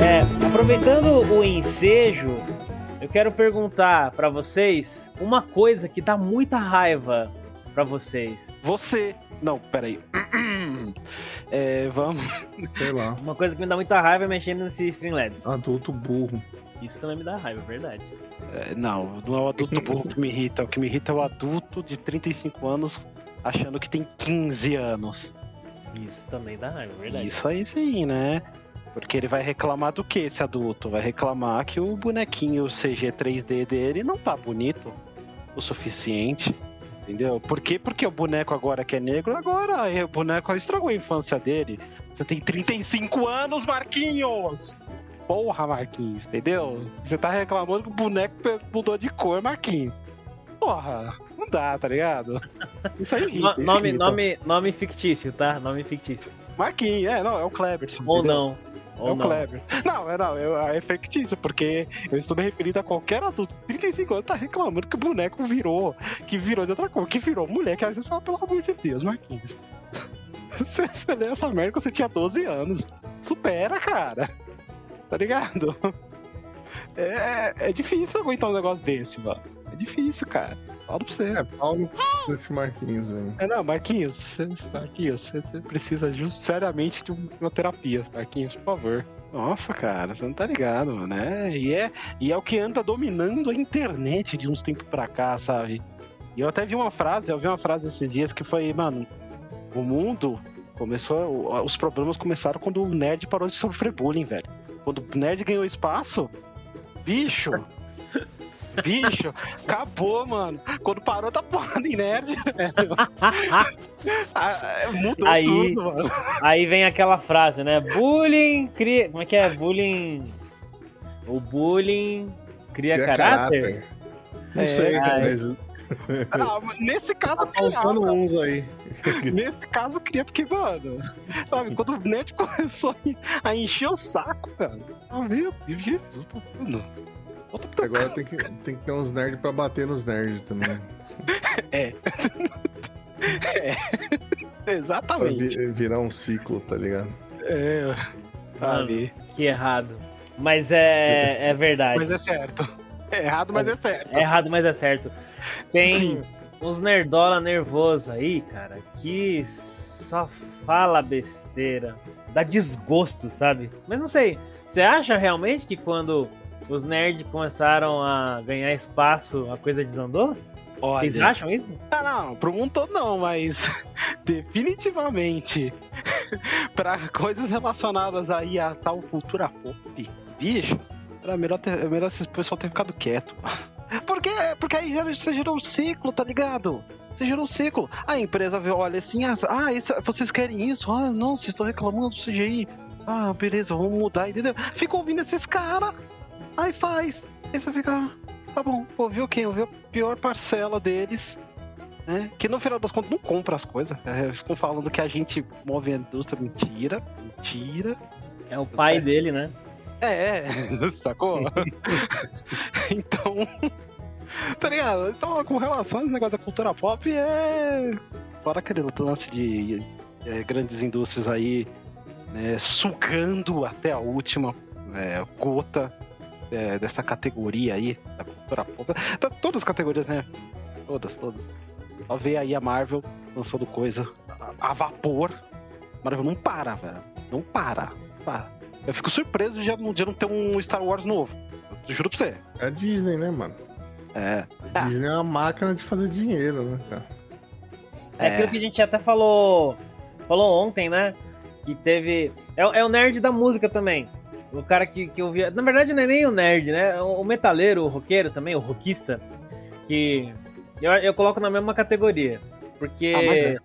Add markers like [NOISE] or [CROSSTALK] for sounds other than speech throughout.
É, aproveitando o ensejo, eu quero perguntar pra vocês uma coisa que dá muita raiva pra vocês. Você. Não, peraí. [CLEARS THROAT] É, vamos. Sei lá. Uma coisa que me dá muita raiva é mexendo nesse Streamlabs. Adulto burro. Isso também me dá raiva, é verdade. É, não, não é o adulto burro que me irrita. O que me irrita é o adulto de 35 anos achando que tem 15 anos. Isso também dá raiva, verdade. Isso aí sim, né? Porque ele vai reclamar do que esse adulto? Vai reclamar que o bonequinho CG 3D dele não tá bonito o suficiente. Entendeu? Por quê? Porque o boneco agora que é negro, agora é, o boneco estragou a infância dele. Você tem 35 anos, Marquinhos! Porra, Marquinhos, entendeu? Você tá reclamando que o boneco mudou de cor, Marquinhos. Porra, não dá, tá ligado? Isso aí irrita, [LAUGHS] No- isso nome, irrita. nome, nome fictício, tá? Nome fictício. Marquinhos, é, não, é o Cleberson. Ou entendeu? não. Ou é o não. Kleber. Não, é não, é, é fictício, porque eu estou me referindo a qualquer adulto. 35 anos tá reclamando que o boneco virou, que virou de outra cor, que virou mulher, que às vezes fala, pelo amor de Deus, Marquinhos. [LAUGHS] Você, você leu essa merda quando você tinha 12 anos. Supera, cara. Tá ligado? [LAUGHS] É, é difícil aguentar um negócio desse, mano. É difícil, cara. Falo pra você. É, Paulo desse Marquinhos aí. É, não, Marquinhos, Marquinhos, você precisa just, seriamente de um- uma terapia, Marquinhos, por favor. Nossa, cara, você não tá ligado, né? E é, e é o que anda dominando a internet de uns tempos pra cá, sabe? E eu até vi uma frase, eu vi uma frase esses dias que foi, mano, o mundo começou, os problemas começaram quando o nerd parou de sofrer bullying, velho. Quando o nerd ganhou espaço, bicho, bicho, acabou, mano. Quando parou tá porra em nerd, [LAUGHS] velho. Ah, Mudou Aí- tudo, mano. Aí vem aquela frase, né? Bullying cria. Como é que é? Bullying. O bullying cria, Cria caráter? Não É, sei, ai. mas Ah, [LAUGHS] nesse caso, tá criava. faltando uns aí. Nesse caso, eu queria, porque, mano, sabe, quando o net [LAUGHS] começou a encher o saco, cara. Meu Deus, Jesus, mano. Agora tem que, tem que ter uns nerds pra bater nos nerds também. [LAUGHS] É. [LAUGHS] é. Exatamente. vi- virar um ciclo, tá ligado? É. Sabe? Que errado. Mas é, é verdade. Mas é certo. É errado, mas é certo. É errado, mas é certo. Tem Sim. uns nerdola nervoso aí, cara, que só fala besteira. Dá desgosto, sabe? Mas não sei. Você acha realmente que quando os nerds começaram a ganhar espaço, a coisa desandou? Vocês Olha. acham isso? Ah, não, pro mundo todo não, mas [LAUGHS] definitivamente [LAUGHS] pra coisas relacionadas aí a tal cultura pop, bicho, era melhor, ter, é melhor esse pessoal ter ficado quieto. [LAUGHS] Por quê? Porque aí você gerou um ciclo, tá ligado? Você gerou um ciclo. A empresa olha assim, ah, ah, esse- vocês querem isso? Ah, não, vocês estão reclamando do CGI. Ah, beleza, vamos mudar, entendeu? Fica ouvindo esses caras, aí faz. Aí você fica, ah, tá bom, ouviu quem? Ouviu a pior parcela deles né? Que no final das contas não compra as coisas. É, ficam falando que a gente move a indústria. Mentira, mentira. É o pai dele, né? É, [LAUGHS] sacou? [LAUGHS] então. [LAUGHS] Tá ligado? Então, com relação a esse negócio da cultura pop, é. Fora aquele lance de é, grandes indústrias aí, né, sugando até a última é, gota é, dessa categoria aí, da cultura pop. Tá, todas as categorias, né? Todas, todas. Só ver aí a Marvel lançando coisa a, a vapor. Marvel não para, velho. Não para. não para. Eu fico surpreso de já não, de não ter um Star Wars novo. Eu juro pra você. É a Disney, né, mano? É. A Disney é uma máquina de fazer dinheiro, né, cara? É aquilo que a gente até falou, falou ontem, né? Que teve. É, é o nerd da música também. O cara que, que ouvia. Na verdade, não é nem o nerd, né? O, metaleiro, o roqueiro também, o rockista. Que eu, eu coloco na mesma categoria. Porque Ah, é.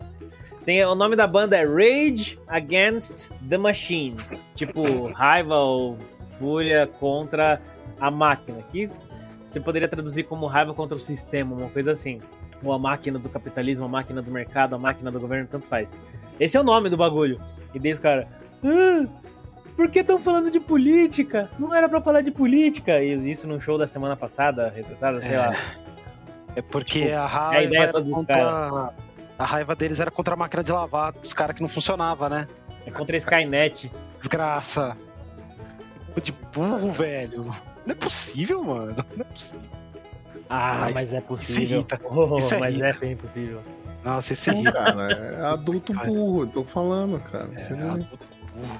tem, o nome da banda é Rage Against the Machine. Tipo, raiva ou fúria contra a máquina. Que você poderia traduzir como raiva contra o sistema, uma coisa assim. Ou a máquina do capitalismo, a máquina do mercado, a máquina do governo, tanto faz. Esse é o nome do bagulho. E daí os caras. Ah, por que estão falando de política? Não era pra falar de política. E isso num show da semana passada, retrasada, sei É. lá. É porque Tipo, a raiva ideia era contra. A raiva deles era contra a máquina de lavar dos caras que não funcionava, né? É contra a Skynet. Desgraça. De burro, velho. Não é possível, mano. Não é possível. Ah, Mas mas, é isso possível. [LAUGHS] Oh, Isso mas irrita. é bem possível. Nossa, esse irrita. cara, é adulto burro, tô falando, cara. É, adulto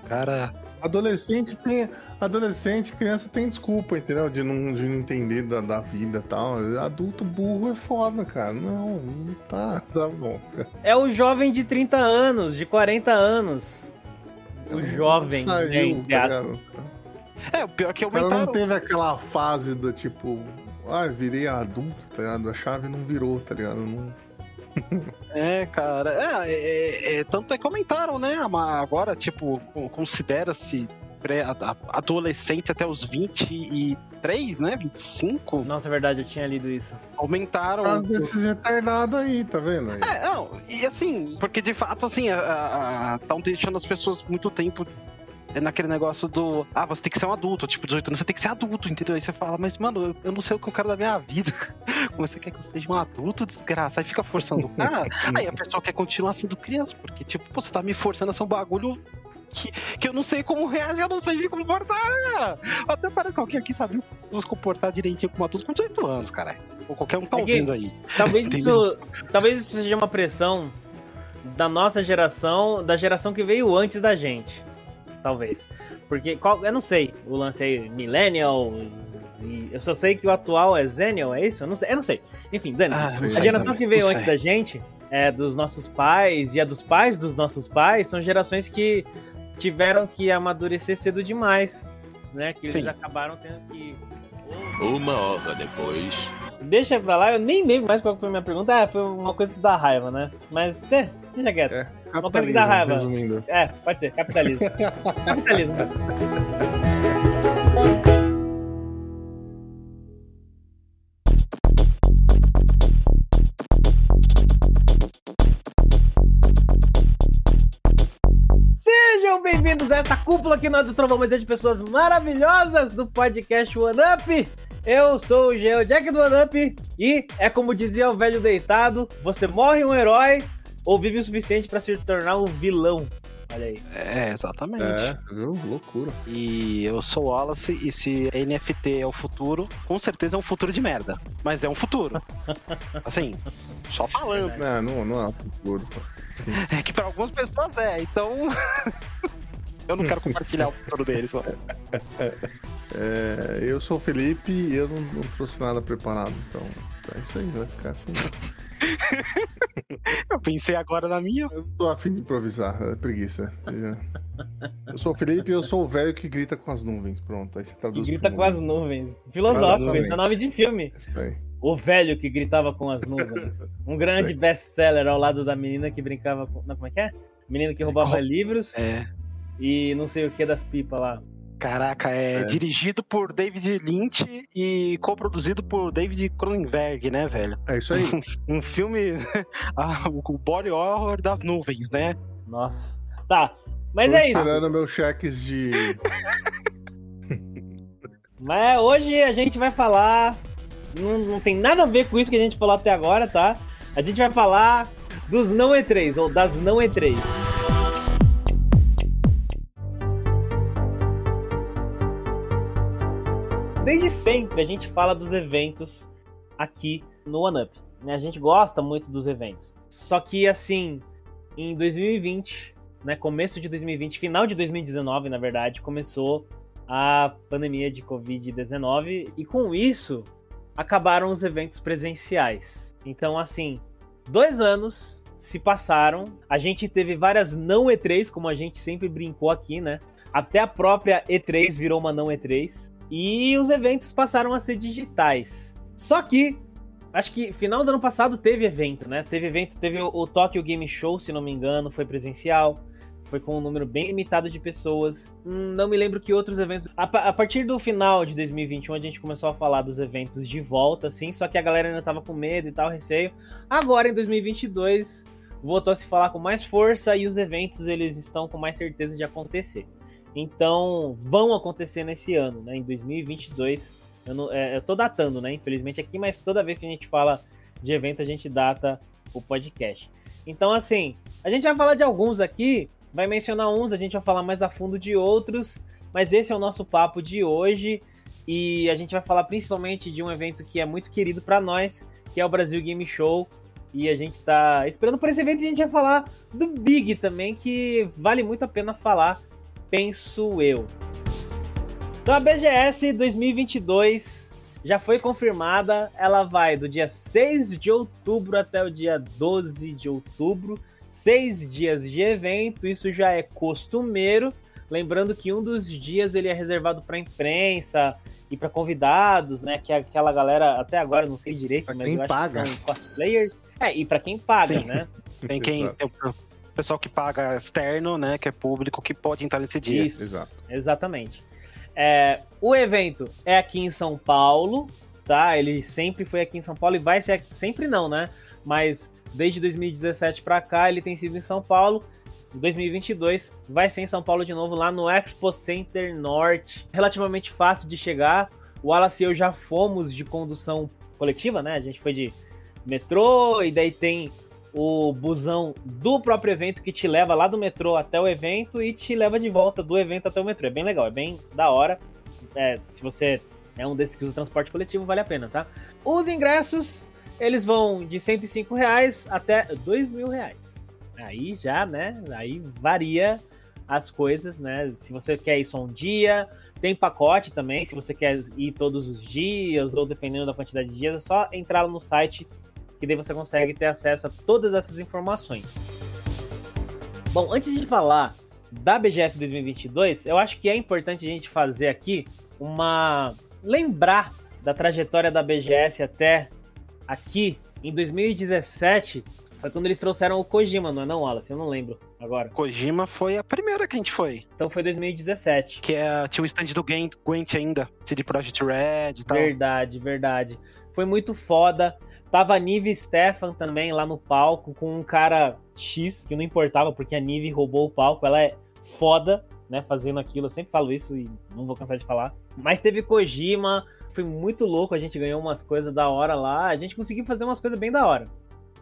cara. Adolescente tem. Adolescente, criança tem desculpa, entendeu? De não, de não entender da, da vida e tal. Adulto burro é foda, cara. Não, não tá. Tá bom. cara. É o jovem de 30 anos, de 40 anos. O jovem, né, saiu, entre tá? É, o pior é que O cara não aumentaram. teve aquela fase do tipo. Ah, virei adulto, tá ligado? A chave não virou, tá ligado? Não... [LAUGHS] É, cara. É, é, é, tanto é que aumentaram, né? Agora, tipo, con- considera-se adolescente até os 23, né? 25. Nossa, é verdade, eu tinha lido isso. Aumentaram. Por causa desses retardados aí, tá vendo? Aí? É, não, e assim, porque de fato, assim, estão deixando as pessoas muito tempo naquele negócio do. Ah, você tem que ser um adulto, tipo, 18 anos, você tem que ser adulto, entendeu? Aí você fala, mas, mano, eu, eu não sei o que eu quero da minha vida. [LAUGHS] Como você quer que eu seja um adulto, desgraça? Aí fica forçando o [LAUGHS] cara. aí a pessoa quer continuar sendo criança, porque, tipo, pô, você tá me forçando a ser um bagulho. Que, que eu não sei como reagir, eu não sei me comportar, cara. Até parece que alguém aqui sabe nos comportar direitinho como adulto com 18 anos, cara. Ou qualquer um tá É ouvindo aí. Talvez [LAUGHS] isso, talvez isso seja uma pressão da nossa geração, da geração que veio antes da gente. Talvez. Porque, qual, eu não sei, o lance aí, Millennials, e- eu só sei que o atual é Zennial, é isso? Eu não sei, eu não sei. Enfim, Dani, Ah, a geração também, que veio não antes sei. da gente, é dos nossos pais e a dos pais dos nossos pais, são gerações que tiveram que amadurecer cedo demais, né? Que eles Sim. acabaram tendo que... Uma hora depois. Deixa pra lá, eu nem lembro mais qual foi a minha pergunta. Ah, foi uma coisa que dá raiva, né? Mas, é, deixa quieto. É, Uma coisa que dá capitalismo, raiva. resumindo. É, pode ser, capitalismo. [LAUGHS] capitalismo. Bem-vindos a essa cúpula que nós do Trovão mas é de pessoas maravilhosas do podcast One Up. Eu sou o Geo Jack do One Up e é como dizia o velho deitado: você morre um herói ou vive o suficiente pra se tornar um vilão. Olha aí. É, exatamente. É, viu? Loucura. E eu sou o Wallace, e se NFT é o futuro, com certeza é um futuro de merda. Mas é um futuro. [LAUGHS] Assim, só falando. Não, não, não é o futuro. É que pra algumas pessoas é, então. [LAUGHS] eu não quero compartilhar o futuro deles. Só. [LAUGHS] É, eu sou o Felipe e eu não, não trouxe nada preparado, então é isso aí, vai ficar assim. Eu pensei agora na minha. Eu tô afim de improvisar, é preguiça. Eu sou o Felipe e eu sou o velho que grita com as nuvens. Pronto, aí você Que traduz. grita pro com as nuvens. Filosófico, esse é nome de filme. É Isso aí. O velho que gritava com as nuvens. Um grande best-seller ao lado da menina que brincava com. Não, como é que é? Menina que roubava Rou- livros É. e não sei o que das pipas lá. Caraca, é, É. dirigido por David Lynch e coproduzido por David Cronenberg, né, velho? É isso aí. [LAUGHS] Um filme. [LAUGHS] ah, o body horror das nuvens, né? Nossa. Tá. Mas Tô é isso. esperando meus cheques de. [LAUGHS] Mas hoje a gente vai falar. Não, não tem nada a ver com isso que a gente falou até agora, tá? A gente vai falar dos não E3, ou das não E3. Desde sempre a gente fala dos eventos aqui no OneUp. Né? A gente gosta muito dos eventos. Só que assim, em 2020, né, começo de 2020, final de 2019, na verdade, começou a pandemia de Covid-19 e com isso acabaram os eventos presenciais. Então, assim, dois anos se passaram, a gente teve várias não E3, como a gente sempre brincou aqui, né? Até a própria E3 virou uma não E3 e os eventos passaram a ser digitais. Só que acho que final do ano passado teve evento, né? Teve evento, teve o, o Tokyo Game Show, se não me engano, foi presencial foi com um número bem limitado de pessoas. Hum, Não me lembro que outros eventos. A, a partir do final de 2021, a gente começou a falar dos eventos de volta, assim, só que a galera ainda tava com medo e tal, receio. Agora, em 2022, voltou a se falar com mais força e os eventos eles estão com mais certeza de acontecer. Então, vão acontecer nesse ano, né? Em 2022. Eu, não, é, eu tô datando, né? Infelizmente aqui, mas toda vez que a gente fala de evento, a gente data o podcast. Então, assim, a gente vai falar de alguns aqui, vai mencionar uns, a gente vai falar mais a fundo de outros, mas esse é o nosso papo de hoje e a gente vai falar principalmente de um evento que é muito querido para nós, que é o Brasil Game Show. E a gente tá esperando por esse evento e a gente vai falar do Big também, que vale muito a pena falar, penso eu. Então a BGS 2022 já foi confirmada, ela vai do dia 6 de outubro até o dia 12 de outubro, seis dias de evento, isso já é costumeiro. Lembrando que um dos dias ele é reservado para imprensa e para convidados, né? Que é aquela galera, até agora não sei direito, Pra mas quem eu acho paga. que são cosplayers. É, e para quem paga, Sim. né? Tem quem. Pessoal que paga externo, né? Que é público, que pode entrar nesse dia. Isso, Exato. exatamente. É, o evento é aqui em São Paulo, tá? Ele sempre foi aqui em São Paulo e vai ser aqui, sempre não, né? Mas desde 2017 para cá ele tem sido em São Paulo. Em 2022 vai ser em São Paulo de novo, lá no Expo Center Norte. Relativamente fácil de chegar. O Wallace e eu já fomos de condução coletiva, né? A gente foi de metrô e daí tem o busão do próprio evento que te leva lá do metrô até o evento e te leva de volta do evento até o metrô. É bem legal, é bem da hora. É, se você é um desses que usa transporte coletivo, vale a pena, tá? Os ingressos, eles vão de 105 reais até 2 mil reais. Aí já, né? Aí varia as coisas, né? Se você quer ir só um dia, tem pacote também, se você quer ir todos os dias, ou dependendo da quantidade de dias, é só entrar no site que daí você consegue ter acesso a todas essas informações. Bom, antes de falar da BGS 2022, eu acho que é importante a gente fazer aqui uma lembrar da trajetória da BGS até aqui em 2017, foi quando eles trouxeram o Kojima, não é não, Wallace? Eu não lembro agora. Kojima foi a primeira que a gente foi. Então foi 2017. Que é, tinha o stand do Gwent, Gwent ainda. CD Projekt Red e tal. Verdade, verdade. Foi muito foda. Tava a Nive Stefan também lá no palco, com um cara X, que não importava, porque a Nive roubou o palco. Ela é foda, né, fazendo aquilo. Eu sempre falo isso e não vou cansar de falar. Mas teve Kojima, foi muito louco. A gente ganhou umas coisas da hora lá. A gente conseguiu fazer umas coisas bem da hora.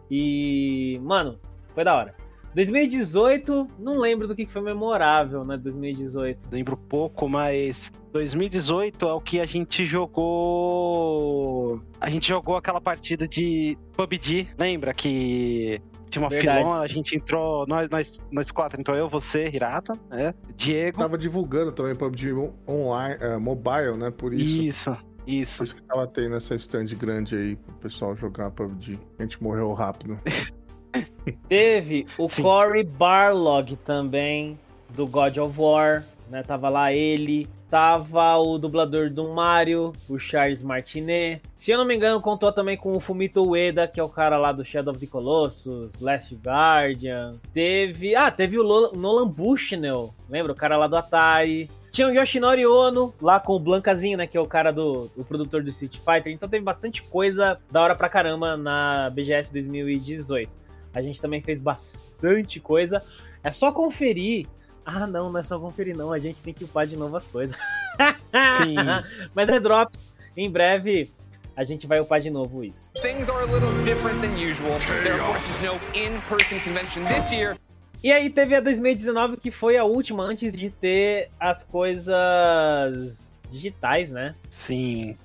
E, mano, foi da hora. 2018, não lembro do que foi memorável, né? 2018. Lembro pouco, mas 2018 é o que a gente jogou. A gente jogou aquela partida de PUBG, lembra? Que tinha uma Verdade. filona, a gente entrou, nós, nós, nós quatro, entrou eu, você, Hirata, né? Diego. Tava divulgando também PUBG online, eh, mobile, né? Por isso. Isso, Por isso. isso que tava tendo essa stand grande aí pro pessoal jogar PUBG. A gente morreu rápido. [LAUGHS] Teve o Sim. Cory Barlog também, do God of War, né? Tava lá ele. Tava o dublador do Mario, o Charles Martinet. Se eu não me engano, contou também com o Fumito Ueda, que é o cara lá do Shadow of the Colossus, Last Guardian. Teve. Ah, teve o Nolan Bushnell, lembra? O cara lá do Atari. Tinha o Yoshinori Ono, lá com o Blancazinho, né? Que é o cara do o produtor do Street Fighter. Então teve bastante coisa da hora pra caramba na BGS 2018. A gente também fez bastante coisa. É só conferir. Ah, não, não é só conferir, não. A gente tem que upar de novo as coisas. [LAUGHS] Sim. Mas é drop. Em breve a gente vai upar de novo isso. Things are a little different than usual. There, of course, is no in-person convention this year. E aí teve a 2019, que foi a última antes de ter as coisas digitais, né? Sim.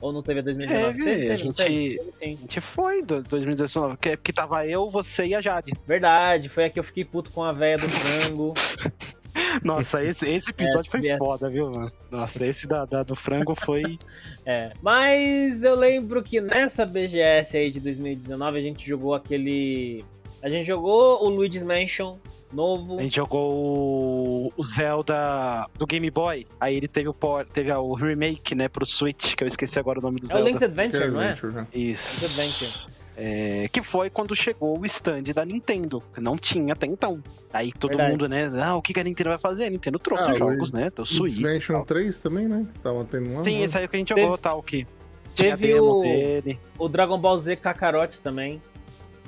Ou não teve a 2019? Teve, a gente- teve? Teve. A gente foi do 2019, que, que tava eu, você e a Jade. Verdade, foi a que eu fiquei puto com a véia do frango. [LAUGHS] Nossa, esse, esse episódio foi é. foda, viu, mano? Nossa, esse da, da- do frango foi. [LAUGHS] É, mas eu lembro que nessa BGS aí de 2019 a gente jogou aquele. A gente jogou o Luigi's Mansion novo. A gente jogou o- o Zelda do Game Boy. Aí ele teve o, teve o remake, né, pro Switch, que eu esqueci agora o nome do É o Zelda. Link's Adventure, não é? Adventure, né? Isso. Link's Adventure. É, que foi quando chegou o stand da Nintendo, que não tinha até então. Aí todo Verdade. mundo, né? Ah, o que a Nintendo vai fazer? A Nintendo trouxe Ah, os o jogos, né? Do Switch. Dimension 3 também, né? Tava tendo lá. Sim, né? esse aí que a gente Teve- jogou, tal, que tinha Teve demo o, dele. o Dragon Ball Z Kakarot também.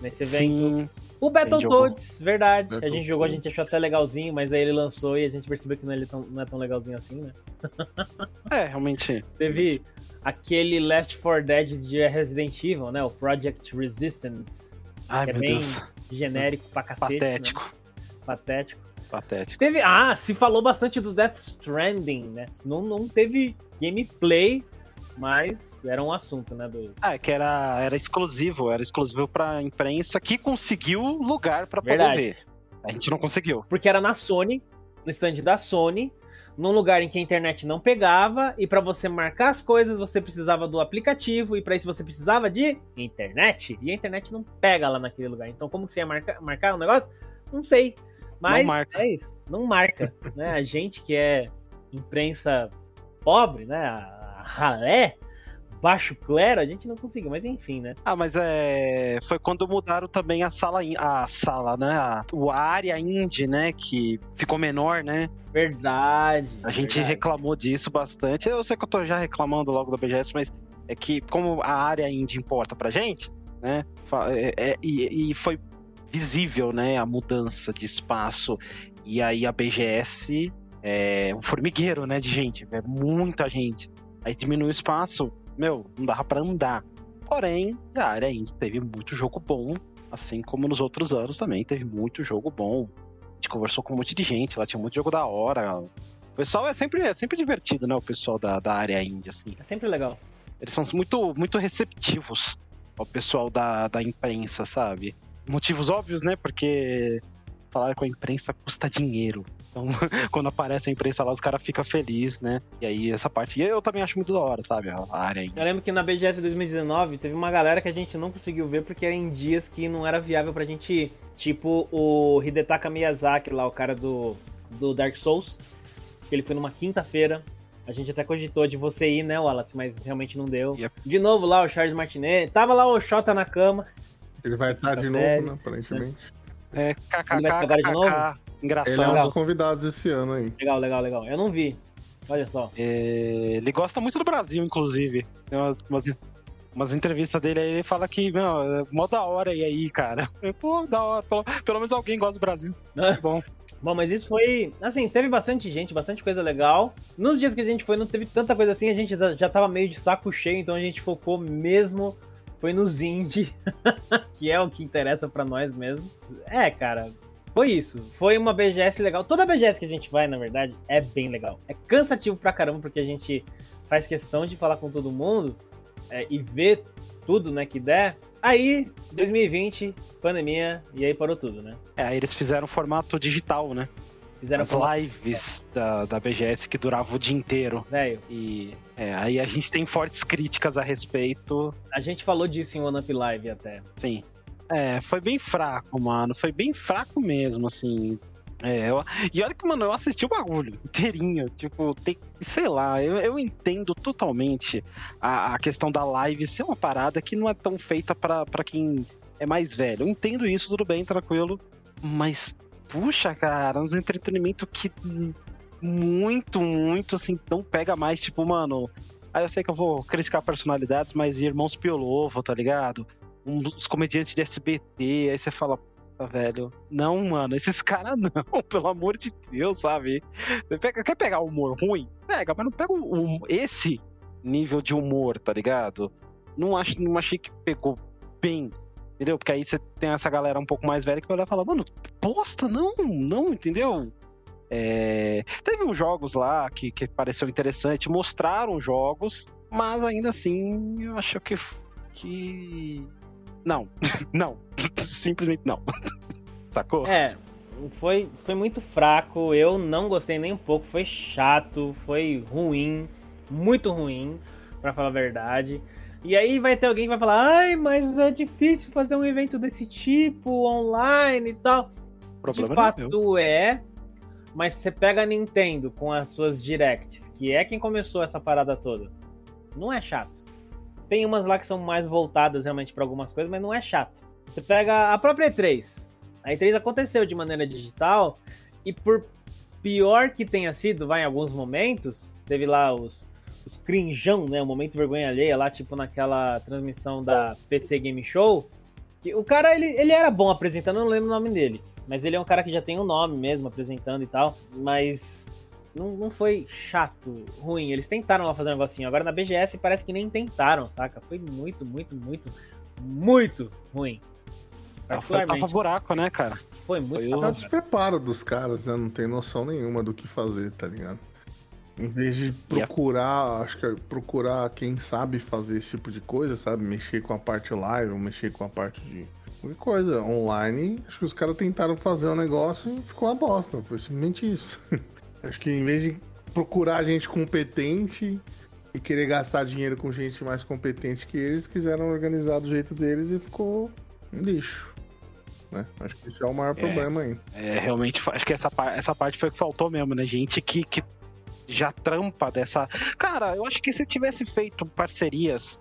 Nesse evento. Sim, O Battletoads, verdade. A gente jogou, a gente achou até legalzinho, mas aí ele lançou e a gente percebeu que não é, tão, não é tão legalzinho assim, né? [LAUGHS] é, realmente. Teve aquele Last 4 Dead de Resident Evil, né? O Project Resistance. Ai, que é meu bem Deus. genérico pra cacete. né? Patético. Patético. Patético. Teve. Ah, se falou bastante do Death Stranding, né? Não, não teve gameplay, mas era um assunto, né? Do... Ah, é que era, era exclusivo, era exclusivo pra imprensa que conseguiu lugar pra poder Verdade. ver. A gente não conseguiu. Porque era na Sony, no stand da Sony, num lugar em que a internet não pegava, e pra você marcar as coisas você precisava do aplicativo, e pra isso você precisava de internet, e a internet não pega lá naquele lugar. Então, como que você ia marcar, marcar um negócio? Não sei. Mas Não marca. é isso, não marca. né? A gente que é imprensa pobre, né? Ralé, baixo clero, a gente não conseguiu, mas enfim, né? Ah, mas é. Foi quando mudaram também a sala. A sala, né? A, a área indie, né? Que ficou menor, né? Verdade. A gente verdade. reclamou disso bastante. Eu sei que eu tô já reclamando logo da BGS, mas é que como a área indie importa pra gente, né? é- é- e, e foi visível, né? A mudança de espaço. E aí a BGS é um formigueiro, né? De gente. É muita gente. Aí diminui o espaço. Meu, não dava pra andar. Porém, a área indie teve muito jogo bom. Assim como nos outros anos também teve muito jogo bom. A gente conversou com um monte de gente, lá tinha muito jogo da hora. O pessoal é sempre, é sempre divertido, né? O pessoal da, da área índia, assim. É sempre legal. Eles são muito, muito receptivos ao pessoal da, da imprensa, sabe? Motivos óbvios, né? Porque falar com a imprensa custa dinheiro. Então, [LAUGHS] quando aparece a imprensa lá, os caras ficam felizes, né? E aí, essa parte. E eu também acho muito da hora, sabe? A área índia. Eu lembro que na BGS 2019 teve uma galera que a gente não conseguiu ver porque era em dias que não era viável pra gente ir. Tipo o Hidetaka Miyazaki lá, o cara do, do Dark Souls. Que ele foi numa quinta-feira. A gente até cogitou de você ir, né, Wallace? Mas realmente não deu. Yep. De novo lá o Charles Martinet. Tava lá o Xota na cama. Ele vai estar Tá de sério. novo, né? Aparentemente. É, Ele vai jogar de novo? kkkk, engraçado. Ele é um dos convidados esse ano aí. Legal, legal, legal. Eu não vi. Olha só. É, ele gosta muito do Brasil, inclusive. Tem umas, umas, entrevistas dele aí, ele fala que, meu, é mó da hora e aí, cara. [LAUGHS] Eu, Pô, da hora. Pelo, pelo menos alguém gosta do Brasil. Que [LAUGHS] bom. Bom, mas isso foi. Assim, teve bastante gente, bastante coisa legal. Nos dias que a gente foi, não teve tanta coisa assim, a gente já- já tava meio de saco cheio, então a gente focou mesmo. Foi nos indie, [LAUGHS] que é o que interessa pra nós mesmo. É, cara, foi isso. Foi uma BGS legal. Toda BGS que a gente vai, na verdade, é bem legal. É cansativo pra caramba, porque a gente faz questão de falar com todo mundo é, e ver tudo, né, que der. Aí, 2020, pandemia, e aí parou tudo, né? É, aí eles fizeram formato digital, né? Fizeram As formato- lives da, da BGS que duravam o dia inteiro. Velho, E é, aí a gente tem fortes críticas a respeito. a gente falou disso em One Up Live até. Sim. É, foi bem fraco, mano. Foi bem fraco mesmo, assim. É, eu- e olha que, mano, eu assisti o bagulho inteirinho. Tipo, tem, sei lá, eu, eu entendo totalmente a, a questão da live ser uma parada que não é tão feita pra pra quem é mais velho. Eu entendo isso, tudo bem, tranquilo. Mas, puxa, cara, uns entretenimento que muito, muito, assim, não pega mais, tipo, mano. Aí eu sei que eu vou criticar personalidades, mas Irmãos Piolovo, tá ligado? um dos comediantes de SBT, aí você fala, "Puta, velho, não, mano, esses [LAUGHS] caras não, pelo amor de Deus, sabe? Pega- quer pegar humor ruim? Pega, mas não pega o- esse nível de humor, tá ligado? Não, acho, não achei que pegou bem, entendeu? Porque aí você tem essa galera um pouco mais velha que vai olhar e falar, mano, bosta, não, não, entendeu? É, Teve uns jogos lá que, que pareceu interessante, mostraram jogos, mas ainda assim eu acho que. que... Não, [LAUGHS] não, [LAUGHS] simplesmente não. [LAUGHS] Sacou? É, foi, foi muito fraco, eu não gostei nem um pouco, foi chato, foi ruim, muito ruim, pra falar a verdade. E aí vai ter alguém que vai falar, ai, mas é difícil fazer um evento desse tipo, online e tal. Problema de não é fato é, mas você pega a Nintendo com as suas directs, que é quem começou essa parada toda. Não é chato. Tem umas lá que são mais voltadas realmente pra algumas coisas, mas não é chato. Você pega a própria E3. A E3 aconteceu de maneira digital e por pior que tenha sido, vai em alguns momentos, teve lá os os crinjão, né, o momento vergonha alheia lá, tipo naquela transmissão da PC Game Show, que o cara ele, ele era bom apresentando, eu não lembro o nome dele. Mas ele é um cara que já tem um nome mesmo, apresentando e tal. Mas não, não foi chato, ruim. Eles tentaram lá fazer um negocinho. Agora na BGS parece que nem tentaram, saca? Foi muito, muito, muito, muito ruim. Tava Particularmente. buraco, né, cara? Foi muito Foi o- despreparo dos caras, né? Não tem noção nenhuma do que fazer, tá ligado? Em vez de procurar, acho que é procurar quem sabe fazer esse tipo de coisa, sabe? Mexer com a parte live, ou mexer com a parte de qualquer coisa online. Acho que os caras tentaram fazer um negócio e ficou uma bosta. Foi simplesmente isso. [LAUGHS] acho que em vez de procurar gente competente e querer gastar dinheiro com gente mais competente que eles, quiseram organizar do jeito deles e ficou um lixo. Né? Acho que esse é o maior problema aí. É, realmente, acho que essa, essa parte foi o que faltou mesmo, né? Gente que, que já trampa dessa. Cara, eu acho que se tivesse feito parcerias